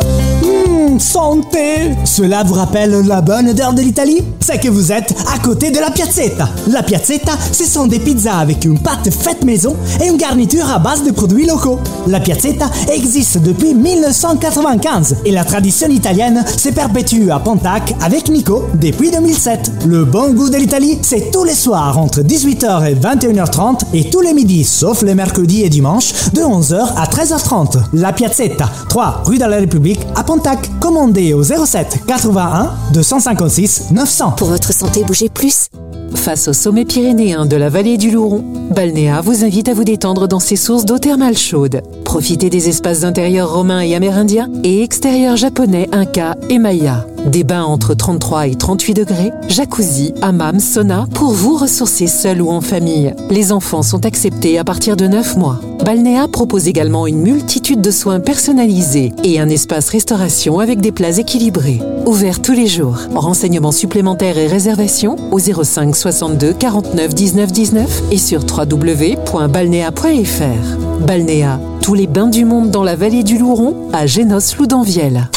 Santé Cela vous rappelle la bonne odeur de l'Italie? C'est que vous êtes à côté de la piazzetta. La piazzetta, ce sont des pizzas avec une pâte faite maison et une garniture à base de produits locaux. La piazzetta existe depuis 1995 et la tradition italienne se perpétue à Pontac avec Nico depuis 2007. Le bon goût de l'Italie, c'est tous les soirs entre 18h et 21h30 et tous les midis, sauf les mercredis et dimanches, de 11h à 13h30. La piazzetta, 3 rue de la République à Pontac. Commandez au 07 81 256 900. Pour votre santé, bougez plus. Face au sommet pyrénéen de la vallée du Louron, Balnéa vous invite à vous détendre dans ses sources d'eau thermale chaude. Profitez des espaces intérieurs romains et amérindiens et extérieurs japonais, inca et maya. Des bains entre 33 et 38 degrés, jacuzzi, hammam, sauna pour vous ressourcer seul ou en famille. Les enfants sont acceptés à partir de 9 mois. Balnéa propose également une multitude de soins personnalisés et un espace restauration avec des plats équilibrés. Ouvert tous les jours. Renseignements supplémentaires et réservations au 05 62 49 19 19 et sur www.balnéa.fr. Balnéa, tous les bains du monde dans la vallée du Louron à Génos-Loudanvielle.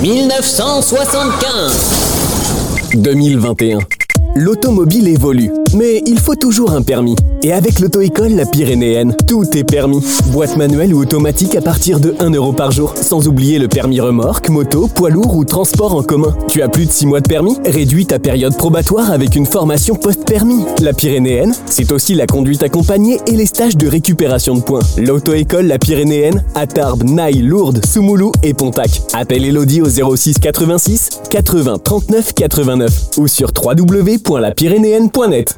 1975 2021 L'automobile évolue, mais il faut toujours un permis. Et avec l'auto-école La Pyrénéenne, tout est permis. Boîte manuelle ou automatique à partir de 1 euro par jour. Sans oublier le permis remorque, moto, poids lourd ou transport en commun. Tu as plus de 6 mois de permis? Réduis ta période probatoire avec une formation post-permis. La Pyrénéenne, c'est aussi la conduite accompagnée et les stages de récupération de points. L'auto-école La Pyrénéenne à Tarbes, Naï, Lourdes, Soumoulou et Pontac. Appelle Elodie au 06 86 80 39 89 ou sur www.lapyrénéenne.net.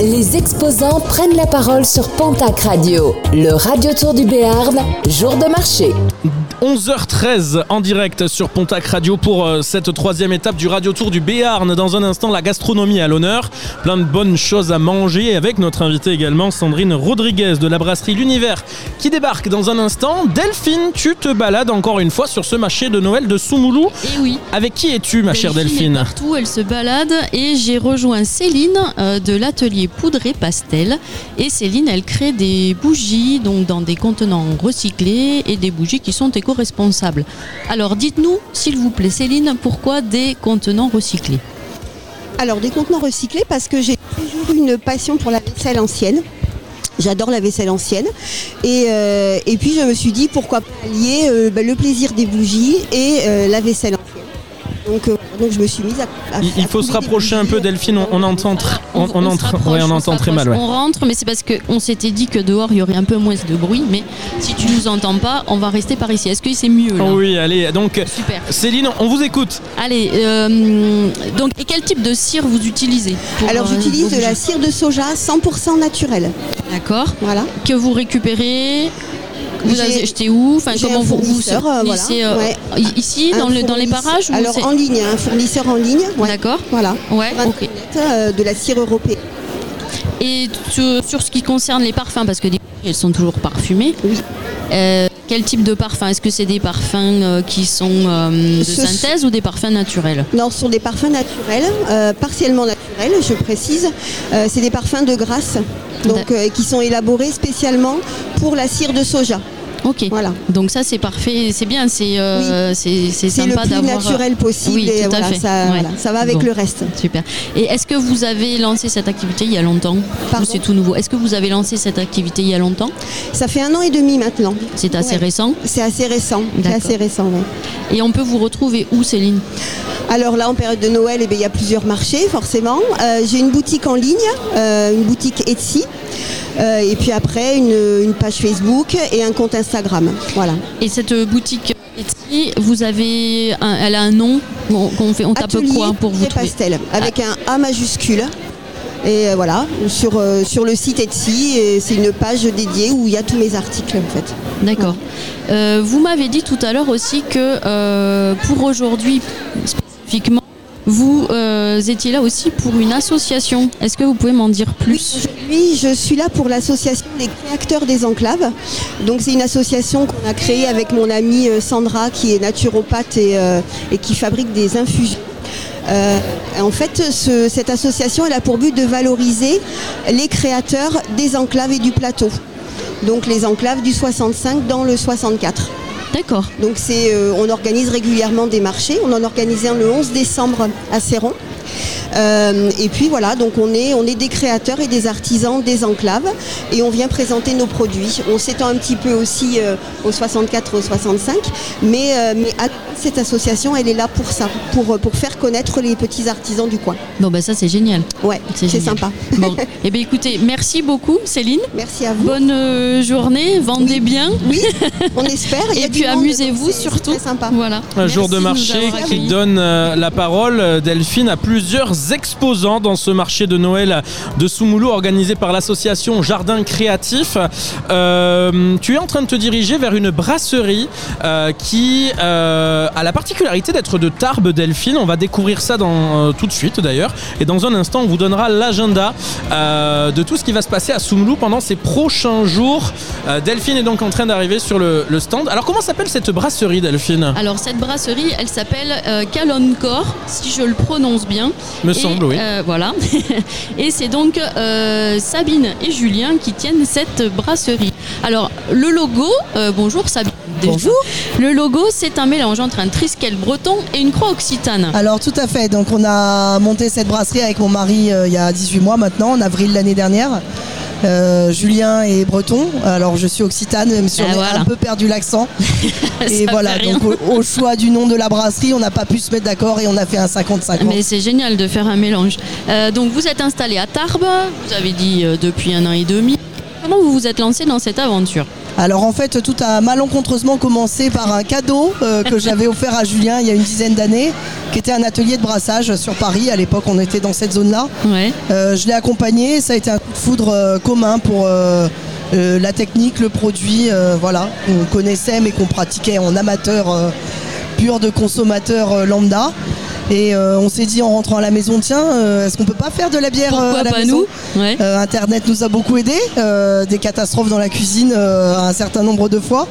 Les exposants prennent la parole sur Pontac Radio, le radio tour du Béarn, jour de marché. 11h13 en direct sur Pontac Radio pour euh, cette troisième étape du Radio Tour du Béarn. Dans un instant, la gastronomie à l'honneur. Plein de bonnes choses à manger avec notre invitée également, Sandrine Rodriguez de la brasserie L'Univers qui débarque dans un instant. Delphine, tu te balades encore une fois sur ce marché de Noël de Soumoulou. Et oui. Avec qui es-tu, ma chère est Delphine? partout, elle se balade et j'ai rejoint Céline euh, de l'atelier Poudre et Pastel. Et Céline, elle crée des bougies donc dans des contenants recyclés et des bougies qui sont éco-responsables. Alors dites-nous, s'il vous plaît, Céline, pourquoi des contenants recyclés? Alors des contenants recyclés parce que j'ai toujours une passion pour la vaisselle ancienne. J'adore la vaisselle ancienne. Et, euh, puis je me suis dit pourquoi pas lier euh, bah, le plaisir des bougies et euh, la vaisselle ancienne. Donc, euh, donc je me suis mise à. à- Il, il à faut se rapprocher un peu, Delphine. On, on entend, tr- on, on se entend- rapproche, ouais, on se entend très mal. ouais. On rentre, mais c'est parce qu'on s'était dit que dehors il y aurait un peu moins de bruit. Mais si tu nous entends pas, on va rester par ici. Est-ce que c'est mieux là Oh oui, allez, donc Céline, on vous écoute. Allez, euh, donc et quel type de cire vous utilisez pour, Alors euh, j'utilise de la cire de soja 100% naturelle. D'accord. Voilà. Que vous récupérez. Vous avez acheté où? Enfin, comment un vous, vous euh, voilà. euh, Ouais. ici Un dans, le, dans les ou Alors en ligne, un fournisseur en ligne. ouais. D'accord. Voilà. Ouais, Sur ok. Internet, euh, de la cire européenne. Et sur, sur ce qui concerne les parfums, parce que des elles sont toujours parfumées. euh, quel type de parfum Est-ce que c'est des parfums euh, qui sont euh, de Ce- synthèse ou des parfums naturels? Non, ce sont des parfums naturels, euh, partiellement naturels, je précise. C'est des parfums de grâce, donc qui sont élaborés spécialement pour la cire de soja. Ok. Voilà. Donc ça c'est parfait, c'est bien, c'est euh, c'est c'est C'est le sympa plus d'avoir. naturel possible Oui, et tout à fait. ça- voilà, ça va avec le reste. Super. Et est-ce que vous avez lancé cette activité il y a longtemps c'est tout nouveau Est-ce que vous avez lancé cette activité il y a longtemps Ça fait un an et demi maintenant. C'est assez Ouais. récent C'est assez récent. C'est assez récent. Et on peut vous retrouver où, Céline Alors là, en période de Noël, eh bien, il y a plusieurs marchés, forcément. Euh, J'ai une boutique en ligne, euh, une boutique Etsy. Euh, et puis après, une, une page Facebook et un compte Instagram. Voilà. Et cette boutique Etsy, vous avez un- elle a un nom qu'on qu'on fait, on tape quoi pour vous trouver pastel, avec un A majuscule. Et euh, voilà, sur, euh, sur le site Etsy, et c'est une page dédiée où il y a tous mes articles en fait. D'accord. Euh, vous m'avez dit tout à l'heure aussi que euh, pour aujourd'hui spécifiquement, vous euh, étiez là aussi pour une association. Est-ce que vous pouvez m'en dire plus? Oui, je suis là pour l'association des créateurs des enclaves. Donc c'est une association qu'on a créée avec mon amie euh, Sandra qui est naturopathe et, euh, qui fabrique des infusions. En fait, ce- cette association elle a pour but de valoriser les créateurs des enclaves et du plateau. Donc les enclaves du 65 dans le 64. D'accord. Donc c'est, euh, on organise régulièrement des marchés. On en organisé un le 11 décembre à Céron. Euh, et puis voilà, donc on est, on est des créateurs et des artisans des enclaves et on vient présenter nos produits. On s'étend un petit peu aussi euh, au 64, au 65, mais, euh, mais à- cette association, elle est là pour ça, pour, euh, pour faire connaître les petits artisans du coin. Bon, ben ça c'est génial. Ouais, c'est sympa. Bon, *laughs* eh bien écoutez, merci beaucoup Céline. Merci à vous. Bonne euh, journée, vendez bien. Oui, *laughs* on espère. Il y a Et puis amusez-vous surtout. c'est très sympa. Voilà. Un jour de marché qui donne euh, la parole, Delphine, à plusieurs exposants dans ce marché de Noël de Soumoulou organisé par l'association Jardin Créatif. Euh, tu es en train de te diriger vers une brasserie euh, qui euh, a la particularité d'être de Tarbes, Delphine. On va découvrir ça dans, tout de suite d'ailleurs. Et dans un instant, on vous donnera l'agenda de tout ce qui va se passer à Soumoulou pendant ces prochains jours. Delphine est donc en train d'arriver sur le, le stand. Alors comment s'appelle cette brasserie, Delphine? Alors cette brasserie, elle s'appelle euh, Caloncor, si je le prononce bien. Me semble, oui. euh, voilà. *laughs* et c'est donc euh, Sabine et Julien qui tiennent cette brasserie. Alors le logo, euh, bonjour Sabine. Bonjour. Le logo, c'est un mélange entre un triskel breton et une croix occitane. Alors tout à fait, donc on a monté cette brasserie avec mon mari euh, il y a 18 mois maintenant, en avril l'année dernière. Euh, Julien est breton, alors je suis occitane, même si Ah, on a un peu perdu l'accent. *laughs* et voilà, donc au, au choix du nom de la brasserie, on n'a pas pu se mettre d'accord et on a fait un 50-50. Mais c'est génial de faire un mélange. Euh, donc vous êtes installé à Tarbes, vous avez dit euh, depuis un an et demi. Comment vous vous êtes lancé dans cette aventure Alors en fait, tout a malencontreusement commencé par un cadeau euh, que *laughs* j'avais offert à Julien il y a une dizaine d'années, qui était un atelier de brassage sur Paris. À l'époque, on était dans cette zone-là. Euh, je l'ai accompagné, ça a été un coup de foudre euh, commun pour la technique, le produit, voilà, qu'on connaissait mais qu'on pratiquait en amateur pur de consommateur lambda. Et euh, on s'est dit en rentrant à la maison, tiens, euh, est-ce qu'on peut pas faire de la bière euh, Pourquoi à la pas maison nous? Internet nous a beaucoup aidé, des catastrophes dans la cuisine un certain nombre de fois.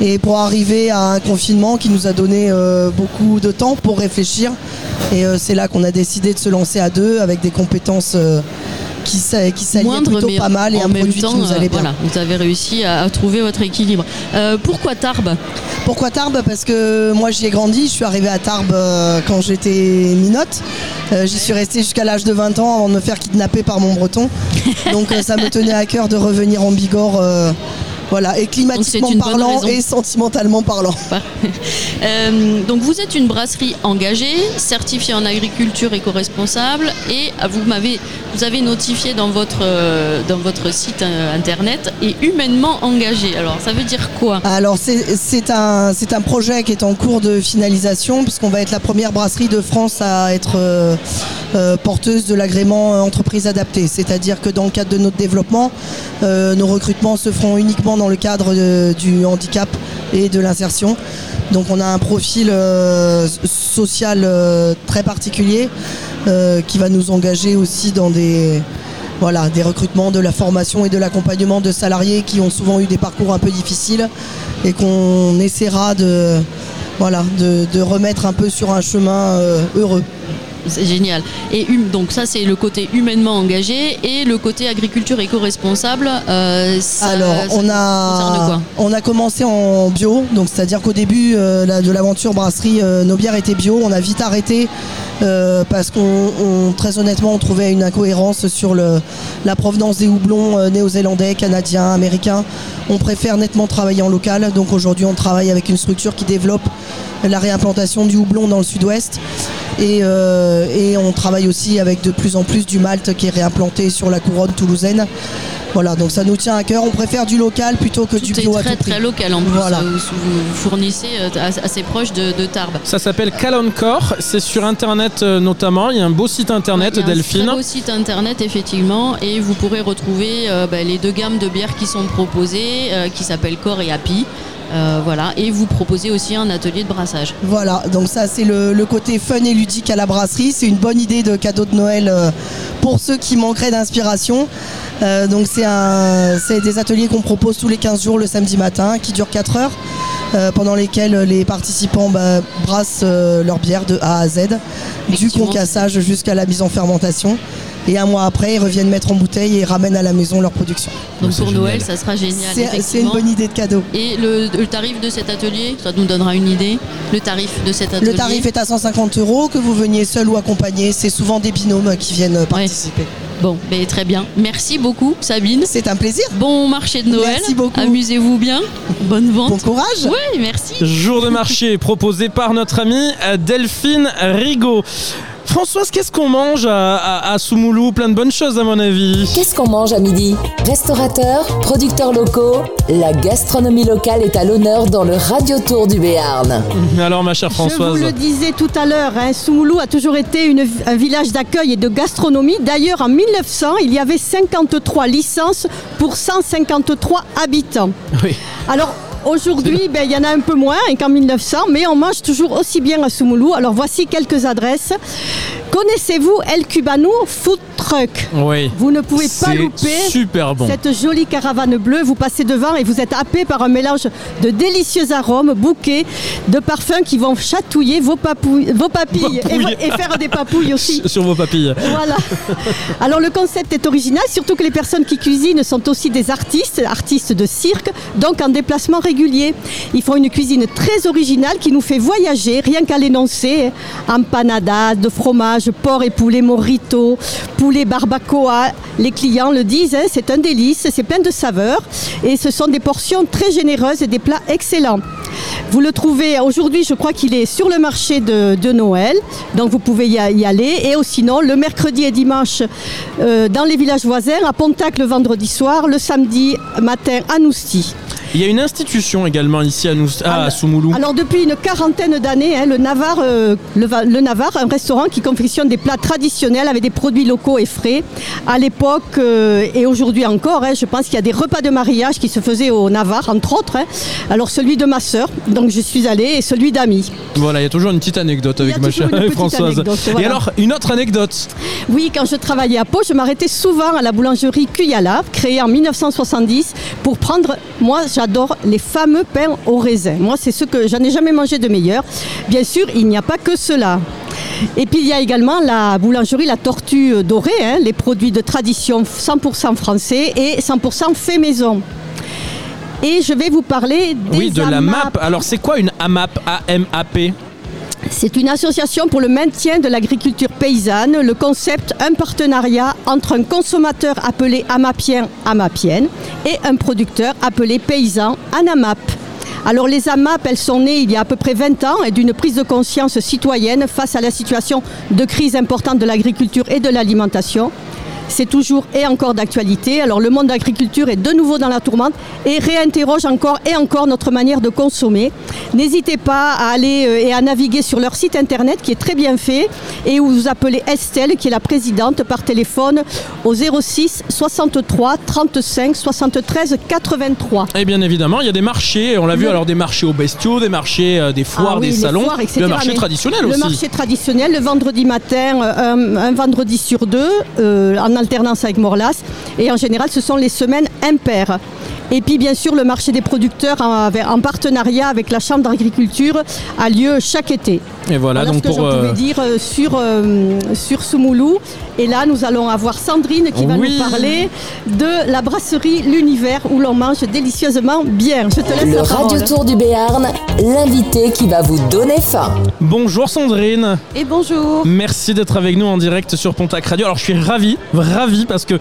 Et pour arriver à un confinement qui nous a donné beaucoup de temps pour réfléchir. Et c'est là qu'on a décidé de se lancer à deux avec des compétences qui, qui plutôt pas mal et en un même produit temps, qui nous euh, allait bien. voilà, vous avez réussi à, à trouver votre équilibre. Euh, pourquoi Tarbes? Pourquoi Tarbes? Parce que moi j'y ai grandi, je suis arrivée à Tarbes euh, quand j'étais minote. Euh, J'y suis restée jusqu'à l'âge de 20 ans avant de me faire kidnapper par mon breton. *laughs* Donc euh, ça me tenait à cœur de revenir en Bigorre. Voilà, et climatiquement parlant et sentimentalement parlant. *laughs* Euh, donc vous êtes une brasserie engagée, certifiée en agriculture éco-responsable et euh, vous m'avez vous avez notifié dans votre euh, dans votre site euh, internet et humainement engagée. Alors ça veut dire quoi? Alors c'est un, c'est un projet qui est en cours de finalisation puisqu'on va être la première brasserie de France à être porteuse de l'agrément entreprise adaptée. C'est-à-dire que dans le cadre de notre développement, nos recrutements se feront uniquement dans le cadre de- du handicap et de l'insertion. Donc on a un profil euh, social euh, très particulier euh, qui va nous engager aussi dans des, voilà, des recrutements, de la formation et de l'accompagnement de salariés qui ont souvent eu des parcours un peu difficiles et qu'on essaiera de, voilà, de, remettre un peu sur un chemin euh, heureux. C'est génial. Et hum- donc ça c'est le côté humainement engagé et le côté agriculture éco-responsable. euh, Alors, on a, quoi on a commencé en bio, donc c'est-à-dire qu'au début euh, de l'aventure brasserie, euh, nos bières étaient bio. On a vite arrêté parce qu'on, on- très honnêtement, on trouvait une incohérence sur le, la provenance des houblons néo-zélandais, canadiens, américains. On préfère nettement travailler en local, donc aujourd'hui on travaille avec une structure qui développe la réimplantation du houblon dans le sud-ouest. Et, euh, et on travaille aussi avec de plus en plus du malt qui est réimplanté sur la couronne toulousaine. Voilà, donc ça nous tient à cœur. On préfère du local plutôt que du C'est bio à très tout prix. très local en plus. Voilà. euh, Vous fournissez euh, as- assez proche de, de Tarbes. Ça s'appelle Caloncore, c'est sur internet euh, notamment, il y a un beau site internet Il y a Delphine. Un très beau site internet effectivement et vous pourrez retrouver euh, bah, les deux gammes de bières qui sont proposées euh, qui s'appellent Core et Happy. Euh, voilà et vous proposez aussi un atelier de brassage. Voilà, donc ça c'est le, le côté fun et ludique à la brasserie. C'est une bonne idée de cadeau de Noël euh, pour ceux qui manqueraient d'inspiration. Euh, donc c'est un- c'est des ateliers qu'on propose tous les 15 jours le samedi matin qui durent 4 heures. euh, pendant lesquels les participants bah, brassent euh, leur bière de A à Z, du concassage jusqu'à la mise en fermentation. Et un mois après, ils reviennent mettre en bouteille et ramènent à la maison leur production. Donc pour Noël ça sera génial. C'est- une bonne idée de cadeau. Et le, le tarif de cet atelier, ça nous donnera une idée. Le tarif de cet atelier. Le tarif est à 150 euros, que vous veniez seul ou accompagné. C'est souvent des binômes qui viennent participer. Bon, ben, très bien. Merci beaucoup, Sabine. C'est un plaisir. Bon marché de Noël. Merci beaucoup. Amusez-vous bien. Bonne vente. Bon courage. Oui, merci. Jour de marché proposé par notre amie euh, Delphine Rigaud. Françoise, qu'est-ce qu'on mange à, à- à Soumoulou Plein de bonnes choses à mon avis. Qu'est-ce qu'on mange à midi Restaurateurs, producteurs locaux, la gastronomie locale est à l'honneur dans le Radio Tour du Béarn. *laughs* Alors ma chère Je vous Françoise. le disais tout à l'heure, hein, Soumoulou a toujours été une- un village d'accueil et de gastronomie. D'ailleurs, en 1900, il y avait 53 licences pour 153 habitants. Oui. Alors, aujourd'hui, ben, il y en a un peu moins hein, qu'en 1900, mais on mange toujours aussi bien à Soumoulou. Alors, voici quelques adresses. Connaissez-vous El Cubano Food Truck? Oui. Vous ne pouvez pas louper super bon. cette jolie caravane bleue. Vous passez devant et vous êtes happé par un mélange de délicieux arômes, bouquets, de parfums qui vont chatouiller vos, papilles et faire des papouilles aussi. *laughs* Sur vos papilles. Voilà. Alors le concept est original, surtout que les personnes qui cuisinent sont aussi des artistes, artistes de cirque, donc en déplacement régulier. Ils font une cuisine très originale qui nous fait voyager, rien qu'à l'énoncer. Empanadas, de fromage, porc et poulet morito, poulet barbacoa. Les clients le disent, hein, c'est un délice, c'est plein de saveurs et ce sont des portions très généreuses et des plats excellents. Vous le trouvez aujourd'hui, je crois qu'il est sur le marché de, Noël, donc vous pouvez y, aller. Et sinon, le mercredi et dimanche euh, dans les villages voisins, à Pontac le vendredi soir, le samedi matin à Nousty. Il y a une institution également ici à, nous, ah, à Soumoulou. Alors depuis une quarantaine d'années, hein, le Navarre, euh, le, Va- le Navarre, un restaurant qui confectionne des plats traditionnels avec des produits locaux et frais. À l'époque euh, et aujourd'hui encore, hein, je pense qu'il y a des repas de mariage qui se faisaient au Navarre, entre autres. hein. Alors celui de ma sœur, donc je suis allée, et celui d'amis. Voilà, il y a toujours une petite anecdote avec ma chère Françoise. anecdote, Et alors, une autre anecdote. Oui, quand je travaillais à Pau, je m'arrêtais souvent à la boulangerie Cuyala, créée en 1970, pour prendre, moi j'adore les fameux pains au raisin. Moi c'est ce que j'en ai jamais mangé de meilleur. Bien sûr, il n'y a pas que cela. Et puis il y a également la boulangerie La Tortue Dorée, hein, les produits de tradition 100% français et 100% fait maison. Et je vais vous parler des Oui, de la. MAP. Alors, c'est quoi une AMAP? A-M-A-P C'est une association pour le maintien de l'agriculture paysanne. Le concept, un partenariat entre un consommateur appelé amapien, amapienne, et un producteur appelé paysan, anamap. Alors les AMAP, elles sont nées il y a à peu près 20 ans et d'une prise de conscience citoyenne face à la situation de crise importante de l'agriculture et de l'alimentation. C'est toujours et encore d'actualité. Alors le monde de l'agriculture est de nouveau dans la tourmente et réinterroge encore et encore notre manière de consommer. N'hésitez pas à aller euh, et à naviguer sur leur site internet qui est très bien fait et où vous appelez Estelle qui est la présidente par téléphone au 06 63 35 73 83. Et bien évidemment, il y a des marchés, on l'a vu, Le- alors des marchés aux bestiaux, des marchés, euh, des foires, Ah oui, des salons, foires, etc. le marché Mais traditionnel le aussi. marché traditionnel, le vendredi matin, euh, un, un vendredi sur deux, euh, en alternance avec Morlas. Et en général, ce sont les semaines impaires. Et puis, bien sûr, le marché des producteurs en, partenariat avec la Chambre d'agriculture a lieu chaque été. Et voilà, Voilà donc ce que pour. je euh, pouvais dire euh, sur, euh, sur Soumoulou. Et là, nous allons avoir Sandrine qui va Oui. nous parler de la brasserie L'Univers où l'on mange délicieusement bien. Je te laisse Le la parole. Radio Tour du Béarn, l'invité qui va vous donner faim. Bonjour Sandrine. Et bonjour. Merci d'être avec nous en direct sur Pontac Radio. Alors je suis ravi, ravi parce que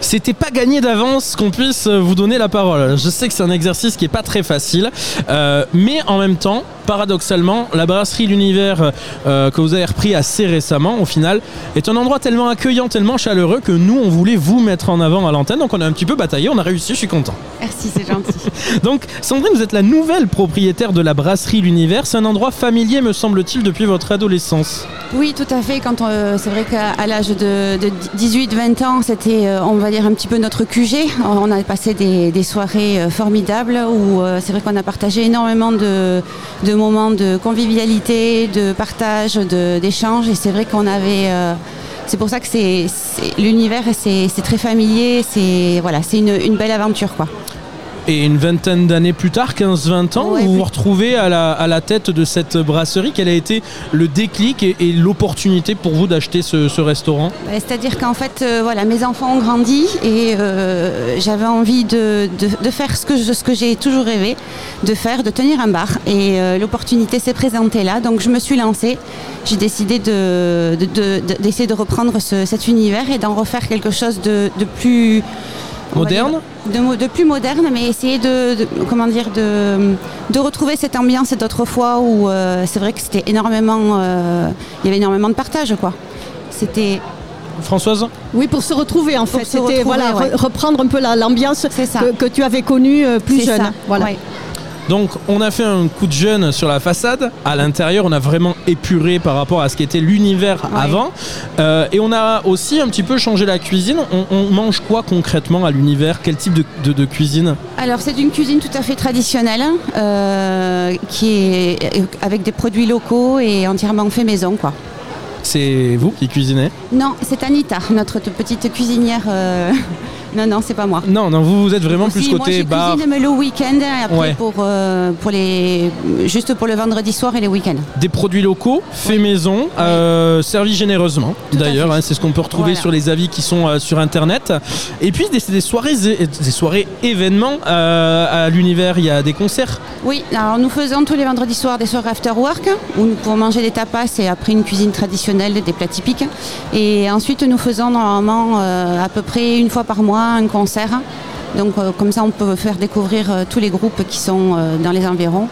c'était pas gagné d'avance qu'on puisse vous donner la parole. Je sais que c'est un exercice qui est pas très facile, euh, mais en même temps, paradoxalement, la brasserie L'Univers euh, que vous avez repris assez récemment, au final, est un endroit tellement accueillant, tellement chaleureux que nous, on voulait vous mettre en avant à l'antenne. Donc on a un petit peu bataillé, on a réussi, je suis content. Merci, c'est gentil. *laughs* Donc, Sandrine, vous êtes la nouvelle propriétaire de la brasserie L'Univers. C'est un endroit familier, me semble-t-il, depuis votre adolescence. Oui, tout à fait. Quand on- c'est vrai qu'à l'âge de, 18-20 ans, c'était, euh, on va dire, un petit peu notre QG. On a passé des, des soirées euh, formidables où euh, c'est vrai qu'on a partagé énormément de, de moments de convivialité, de partage, de- d'échange. Et c'est vrai qu'on avait. euh, c'est pour ça que c'est, l'univers, c'est, très familier. C'est voilà, une, une belle aventure, quoi. Et une vingtaine d'années plus tard, 15-20 ans, vous vous retrouvez à la, à la tête de cette brasserie. Quel a été le déclic et, et l'opportunité pour vous d'acheter ce, ce restaurant? Bah, C'est-à-dire qu'en fait, euh, voilà, mes enfants ont grandi et euh, j'avais envie de, de- de faire ce que, je- ce que j'ai toujours rêvé de faire, de tenir un bar. Et euh, l'opportunité s'est présentée là, donc je me suis lancée. J'ai décidé de- de- de- de- d'essayer de, reprendre ce- cet univers et d'en refaire quelque chose de, de plus Moderne dire, de, plus moderne, mais essayer de, de- comment dire de, de retrouver cette ambiance d'autrefois où euh, c'est vrai que c'était énormément, euh, il y avait énormément de partage quoi. C'était Françoise Oui, pour se retrouver en fait. C'était voilà, ouais. re- reprendre un peu la- l'ambiance que, que tu avais connue euh, plus jeune. ça, Voilà. ouais. Donc, on a fait un coup de jeune sur la façade. À l'intérieur, on a vraiment épuré par rapport à ce qu'était l'univers avant. Euh, et on a aussi un petit peu changé la cuisine. On, on mange quoi concrètement à l'univers? Quel type de, de- de cuisine? Alors c'est une cuisine tout à fait traditionnelle, euh, qui est avec des produits locaux et entièrement fait maison quoi. C'est vous qui cuisinez? Non, c'est Anita, notre petite cuisinière. euh, Non, non, c'est pas moi. Non, non, vous, vous êtes vraiment plus moi, côté je bar. cuisine mais le week-end et après Ouais. pour, euh, pour les, juste pour le vendredi soir et les week-ends. Des produits locaux, faits maison, euh, servis généreusement. D'ailleurs, hein, c'est ce qu'on peut retrouver Voilà. sur les avis qui sont euh, sur Internet. Et puis des, des soirées, des soirées événements à l'univers. Il y a des concerts. Oui, alors nous faisons tous les vendredis soirs des soirées after work où nous pouvons manger des tapas et après une cuisine traditionnelle, des plats typiques. Et ensuite nous faisons normalement à peu près une fois par mois un concert. Donc euh, comme ça on peut faire découvrir euh, tous les groupes qui sont euh, dans les environs.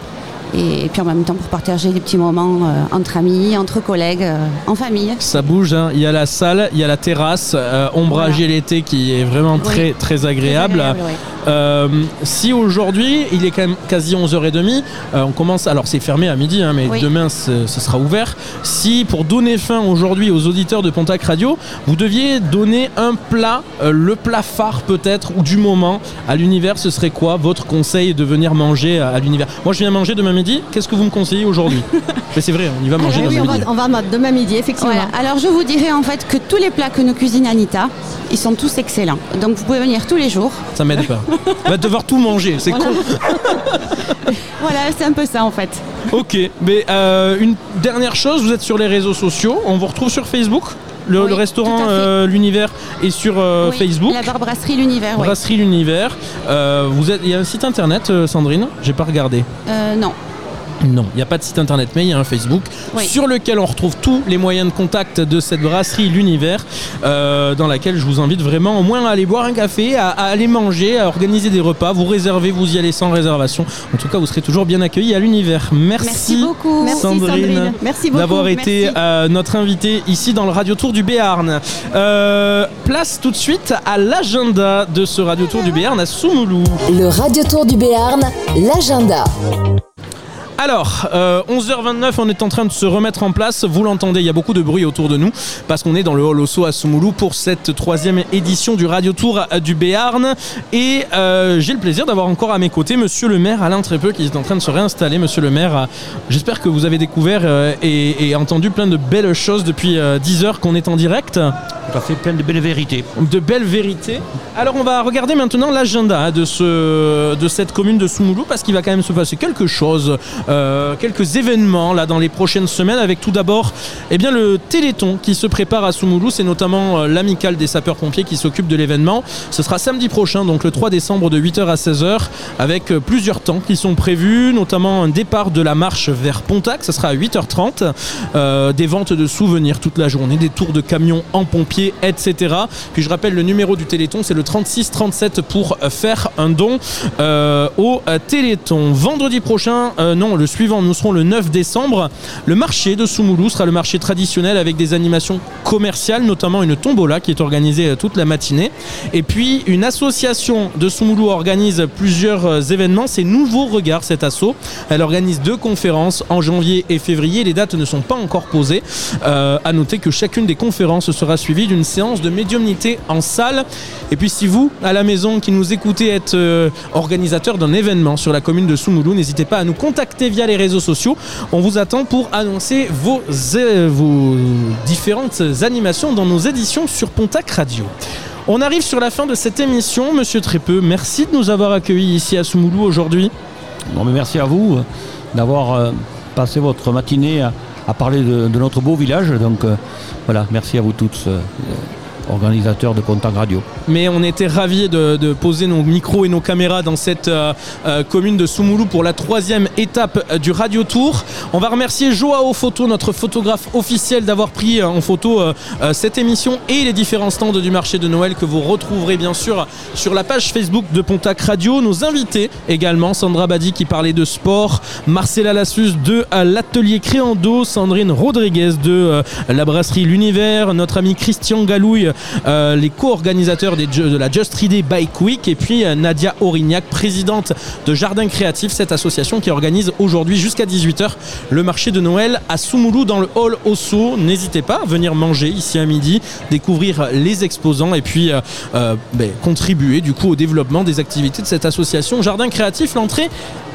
Et, puis en même temps pour partager des petits moments euh, entre amis, entre collègues, euh, en famille. Ça bouge. hein. Il y a la salle, il y a la terrasse, euh, ombragée l'été qui est vraiment très très agréable. agréable, ouais. Euh, si aujourd'hui il est quand même quasi 11h30, euh, on commence. Alors c'est fermé à midi, hein, mais Oui. demain ce ce sera ouvert. Si pour donner fin aujourd'hui aux auditeurs de Pontac Radio, vous deviez donner un plat, euh, le plat phare peut-être ou du moment à l'univers, ce serait quoi votre conseil de venir manger à, à l'univers? Moi je viens manger demain midi. Qu'est-ce que vous me conseillez aujourd'hui? *laughs* Mais c'est vrai, on y va manger Ah oui, demain on va- midi. On va ma- demain midi, effectivement. Voilà. Alors je vous dirais en fait que tous les plats que nous cuisine Anita, ils sont tous excellents. Donc vous pouvez venir tous les jours. Ça m'aide pas. *laughs* *laughs* Va devoir tout manger, c'est Voilà. con. *laughs* Voilà, c'est un peu ça en fait. Ok, mais euh, une dernière chose, vous êtes sur les réseaux sociaux, on vous retrouve sur Facebook le, Oui, le restaurant euh, L'Univers est sur euh, Oui, Facebook. La brasserie L'Univers, oui. Brasserie L'Univers. Euh, vous êtes, il y a un site internet, Sandrine J'ai pas regardé. Euh, non. Non, il n'y a pas de site internet, mais il y a un Facebook Oui. sur lequel on retrouve tous les moyens de contact de cette brasserie L'Univers, euh, dans laquelle je vous invite vraiment au moins à aller boire un café, à, à aller manger, à organiser des repas. Vous réservez, vous y allez sans réservation. En tout cas, vous serez toujours bien accueillis à l'Univers. Merci, Merci beaucoup. Merci, Sandrine, Sandrine. Merci beaucoup. d'avoir été euh, notre invitée ici dans le Radio Tour du Béarn. Euh, place tout de suite à l'agenda de ce Radio Tour du Béarn à Soumoulou. Le Radio Tour du Béarn, l'agenda. Alors, euh, 11h29, on est en train de se remettre en place. Vous l'entendez, il y a beaucoup de bruit autour de nous parce qu'on est dans le hall Osso à Soumoulou pour cette troisième édition du Radio Tour euh, du Béarn. Et euh, j'ai le plaisir d'avoir encore à mes côtés Monsieur le maire Alain Trépeux qui est en train de se réinstaller. Monsieur le maire, euh, j'espère que vous avez découvert euh, et, et entendu plein de belles choses depuis euh, 10 heures qu'on est en direct. tout à fait plein de belles vérités. De belles vérités. Alors on va regarder maintenant l'agenda hein, de, ce, de cette commune de Soumoulou parce qu'il va quand même se passer quelque chose, euh, quelques événements là dans les prochaines semaines avec tout d'abord eh bien, le Téléthon qui se prépare à Soumoulou. C'est notamment euh, l'amicale des sapeurs-pompiers qui s'occupe de l'événement. Ce sera samedi prochain, donc le 3 décembre de 8h à 16h avec euh, plusieurs temps qui sont prévus, notamment un départ de la marche vers Pontac, ce sera à 8h30, euh, des ventes de souvenirs toute la journée, des tours de camions en pompiers, etc. Puis je rappelle le numéro du Téléthon, c'est le 36 37 pour faire un don au Téléthon. Vendredi prochain, non, le suivant, nous serons le 9 décembre. Le marché de Soumoulou sera le marché traditionnel avec des animations commerciales, notamment une tombola qui est organisée euh, toute la matinée. Et puis une association de Soumoulou organise plusieurs euh, événements. C'est Nouveau Regard cet asso. Elle organise deux conférences en janvier et février. Les dates ne sont pas encore posées. Euh, à noter que chacune des conférences sera suivie d'une séance de médiumnité en salle. Et puis si vous, à la maison, qui nous écoutez, êtes euh, organisateur d'un événement sur la commune de Soumoulou, n'hésitez pas à nous contacter via les réseaux sociaux. On vous attend pour annoncer vos, euh, vos différentes animations dans nos éditions sur Pontac Radio. On arrive sur la fin de cette émission. Monsieur Trépeux, merci de nous avoir accueillis ici à Soumoulou aujourd'hui. Bon, mais merci à vous euh, d'avoir euh, passé votre matinée à, parler de, notre beau village. Donc voilà, merci à vous tous, organisateurs de Contact Radio. Mais on était ravis de, poser nos micros et nos caméras dans cette euh, euh, commune de Soumoulou pour la troisième étape euh, du Radio Tour. On va remercier Joao Photo, notre photographe officiel, d'avoir pris en photo cette émission et les différents stands du marché de Noël que vous retrouverez bien sûr sur la page Facebook de Pontac Radio. Nos invités également, Sandra Badi qui parlait de sport, Marcella Lassus de l'atelier Créando, Sandrine Rodriguez de la brasserie L'Univers, notre ami Christian Galouille, euh, les co-organisateurs des de la Just Riday Bike Week et puis euh, Nadia Aurignac, présidente de Jardin Créatif, cette association qui organise aujourd'hui jusqu'à 18h le marché de Noël à Soumoulou dans le hall Osso. N'hésitez pas à venir manger ici à midi, découvrir les exposants et puis euh, ben, contribuer du coup au développement des activités de cette association Jardin Créatif. L'entrée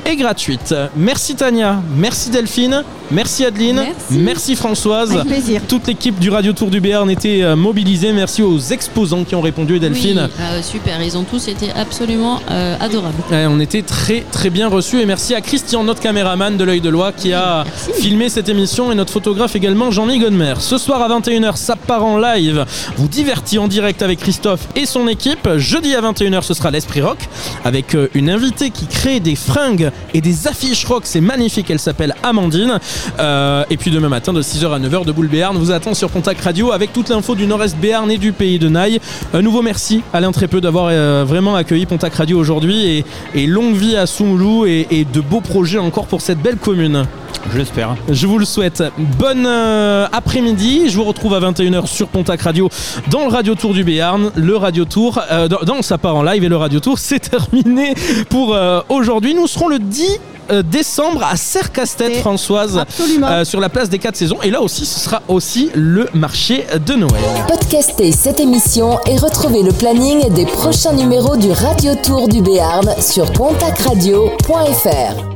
est gratuite. Merci Tania, merci Delphine, merci Adeline, merci, Françoise. Avec plaisir. Toute l'équipe du Radio Tour du Béarn était mobilisée. Merci aux exposants qui ont répondu Delphine. Oui, euh, super, ils ont tous été absolument euh, adorables. Ouais, on était très très bien reçus et merci à Christian, notre caméraman de l'œil de Loi, qui a filmé cette émission et notre photographe également Jean-Mi Godmer. Ce soir à 21h, ça part en live. Vous divertit en direct avec Christophe et son équipe. Jeudi à 21h, ce sera l'Esprit Rock avec euh, une invitée qui crée des fringues et des affiches rock. C'est magnifique. Elle s'appelle Amandine. Euh, et puis demain matin de 6h à 9h, de Boule Béarn vous attend sur Pontac Radio avec toute l'info du Nord-Est Béarn du pays de Naï. Un nouveau merci Alain Trépeux d'avoir euh, vraiment accueilli Pontac Radio aujourd'hui et, et longue vie à Soumoulou et, et de beaux projets encore pour cette belle commune. Je l'espère. Je vous le souhaite. Bonne euh, après-midi. Je vous retrouve à 21h sur Pontac Radio dans le Radio Tour du Béarn. Le Radio Tour, euh, dans, dans sa part en live et le Radio Tour, *laughs* c'est terminé pour euh, aujourd'hui. Nous serons le 10 euh, décembre à Serre-Castet, Françoise, euh, sur la place des 4 saisons. Et là aussi, ce sera aussi le marché de Noël. Podcastez cette émission et retrouvez le planning des prochains numéros du Radio Tour du Béarn sur pontacradio.fr.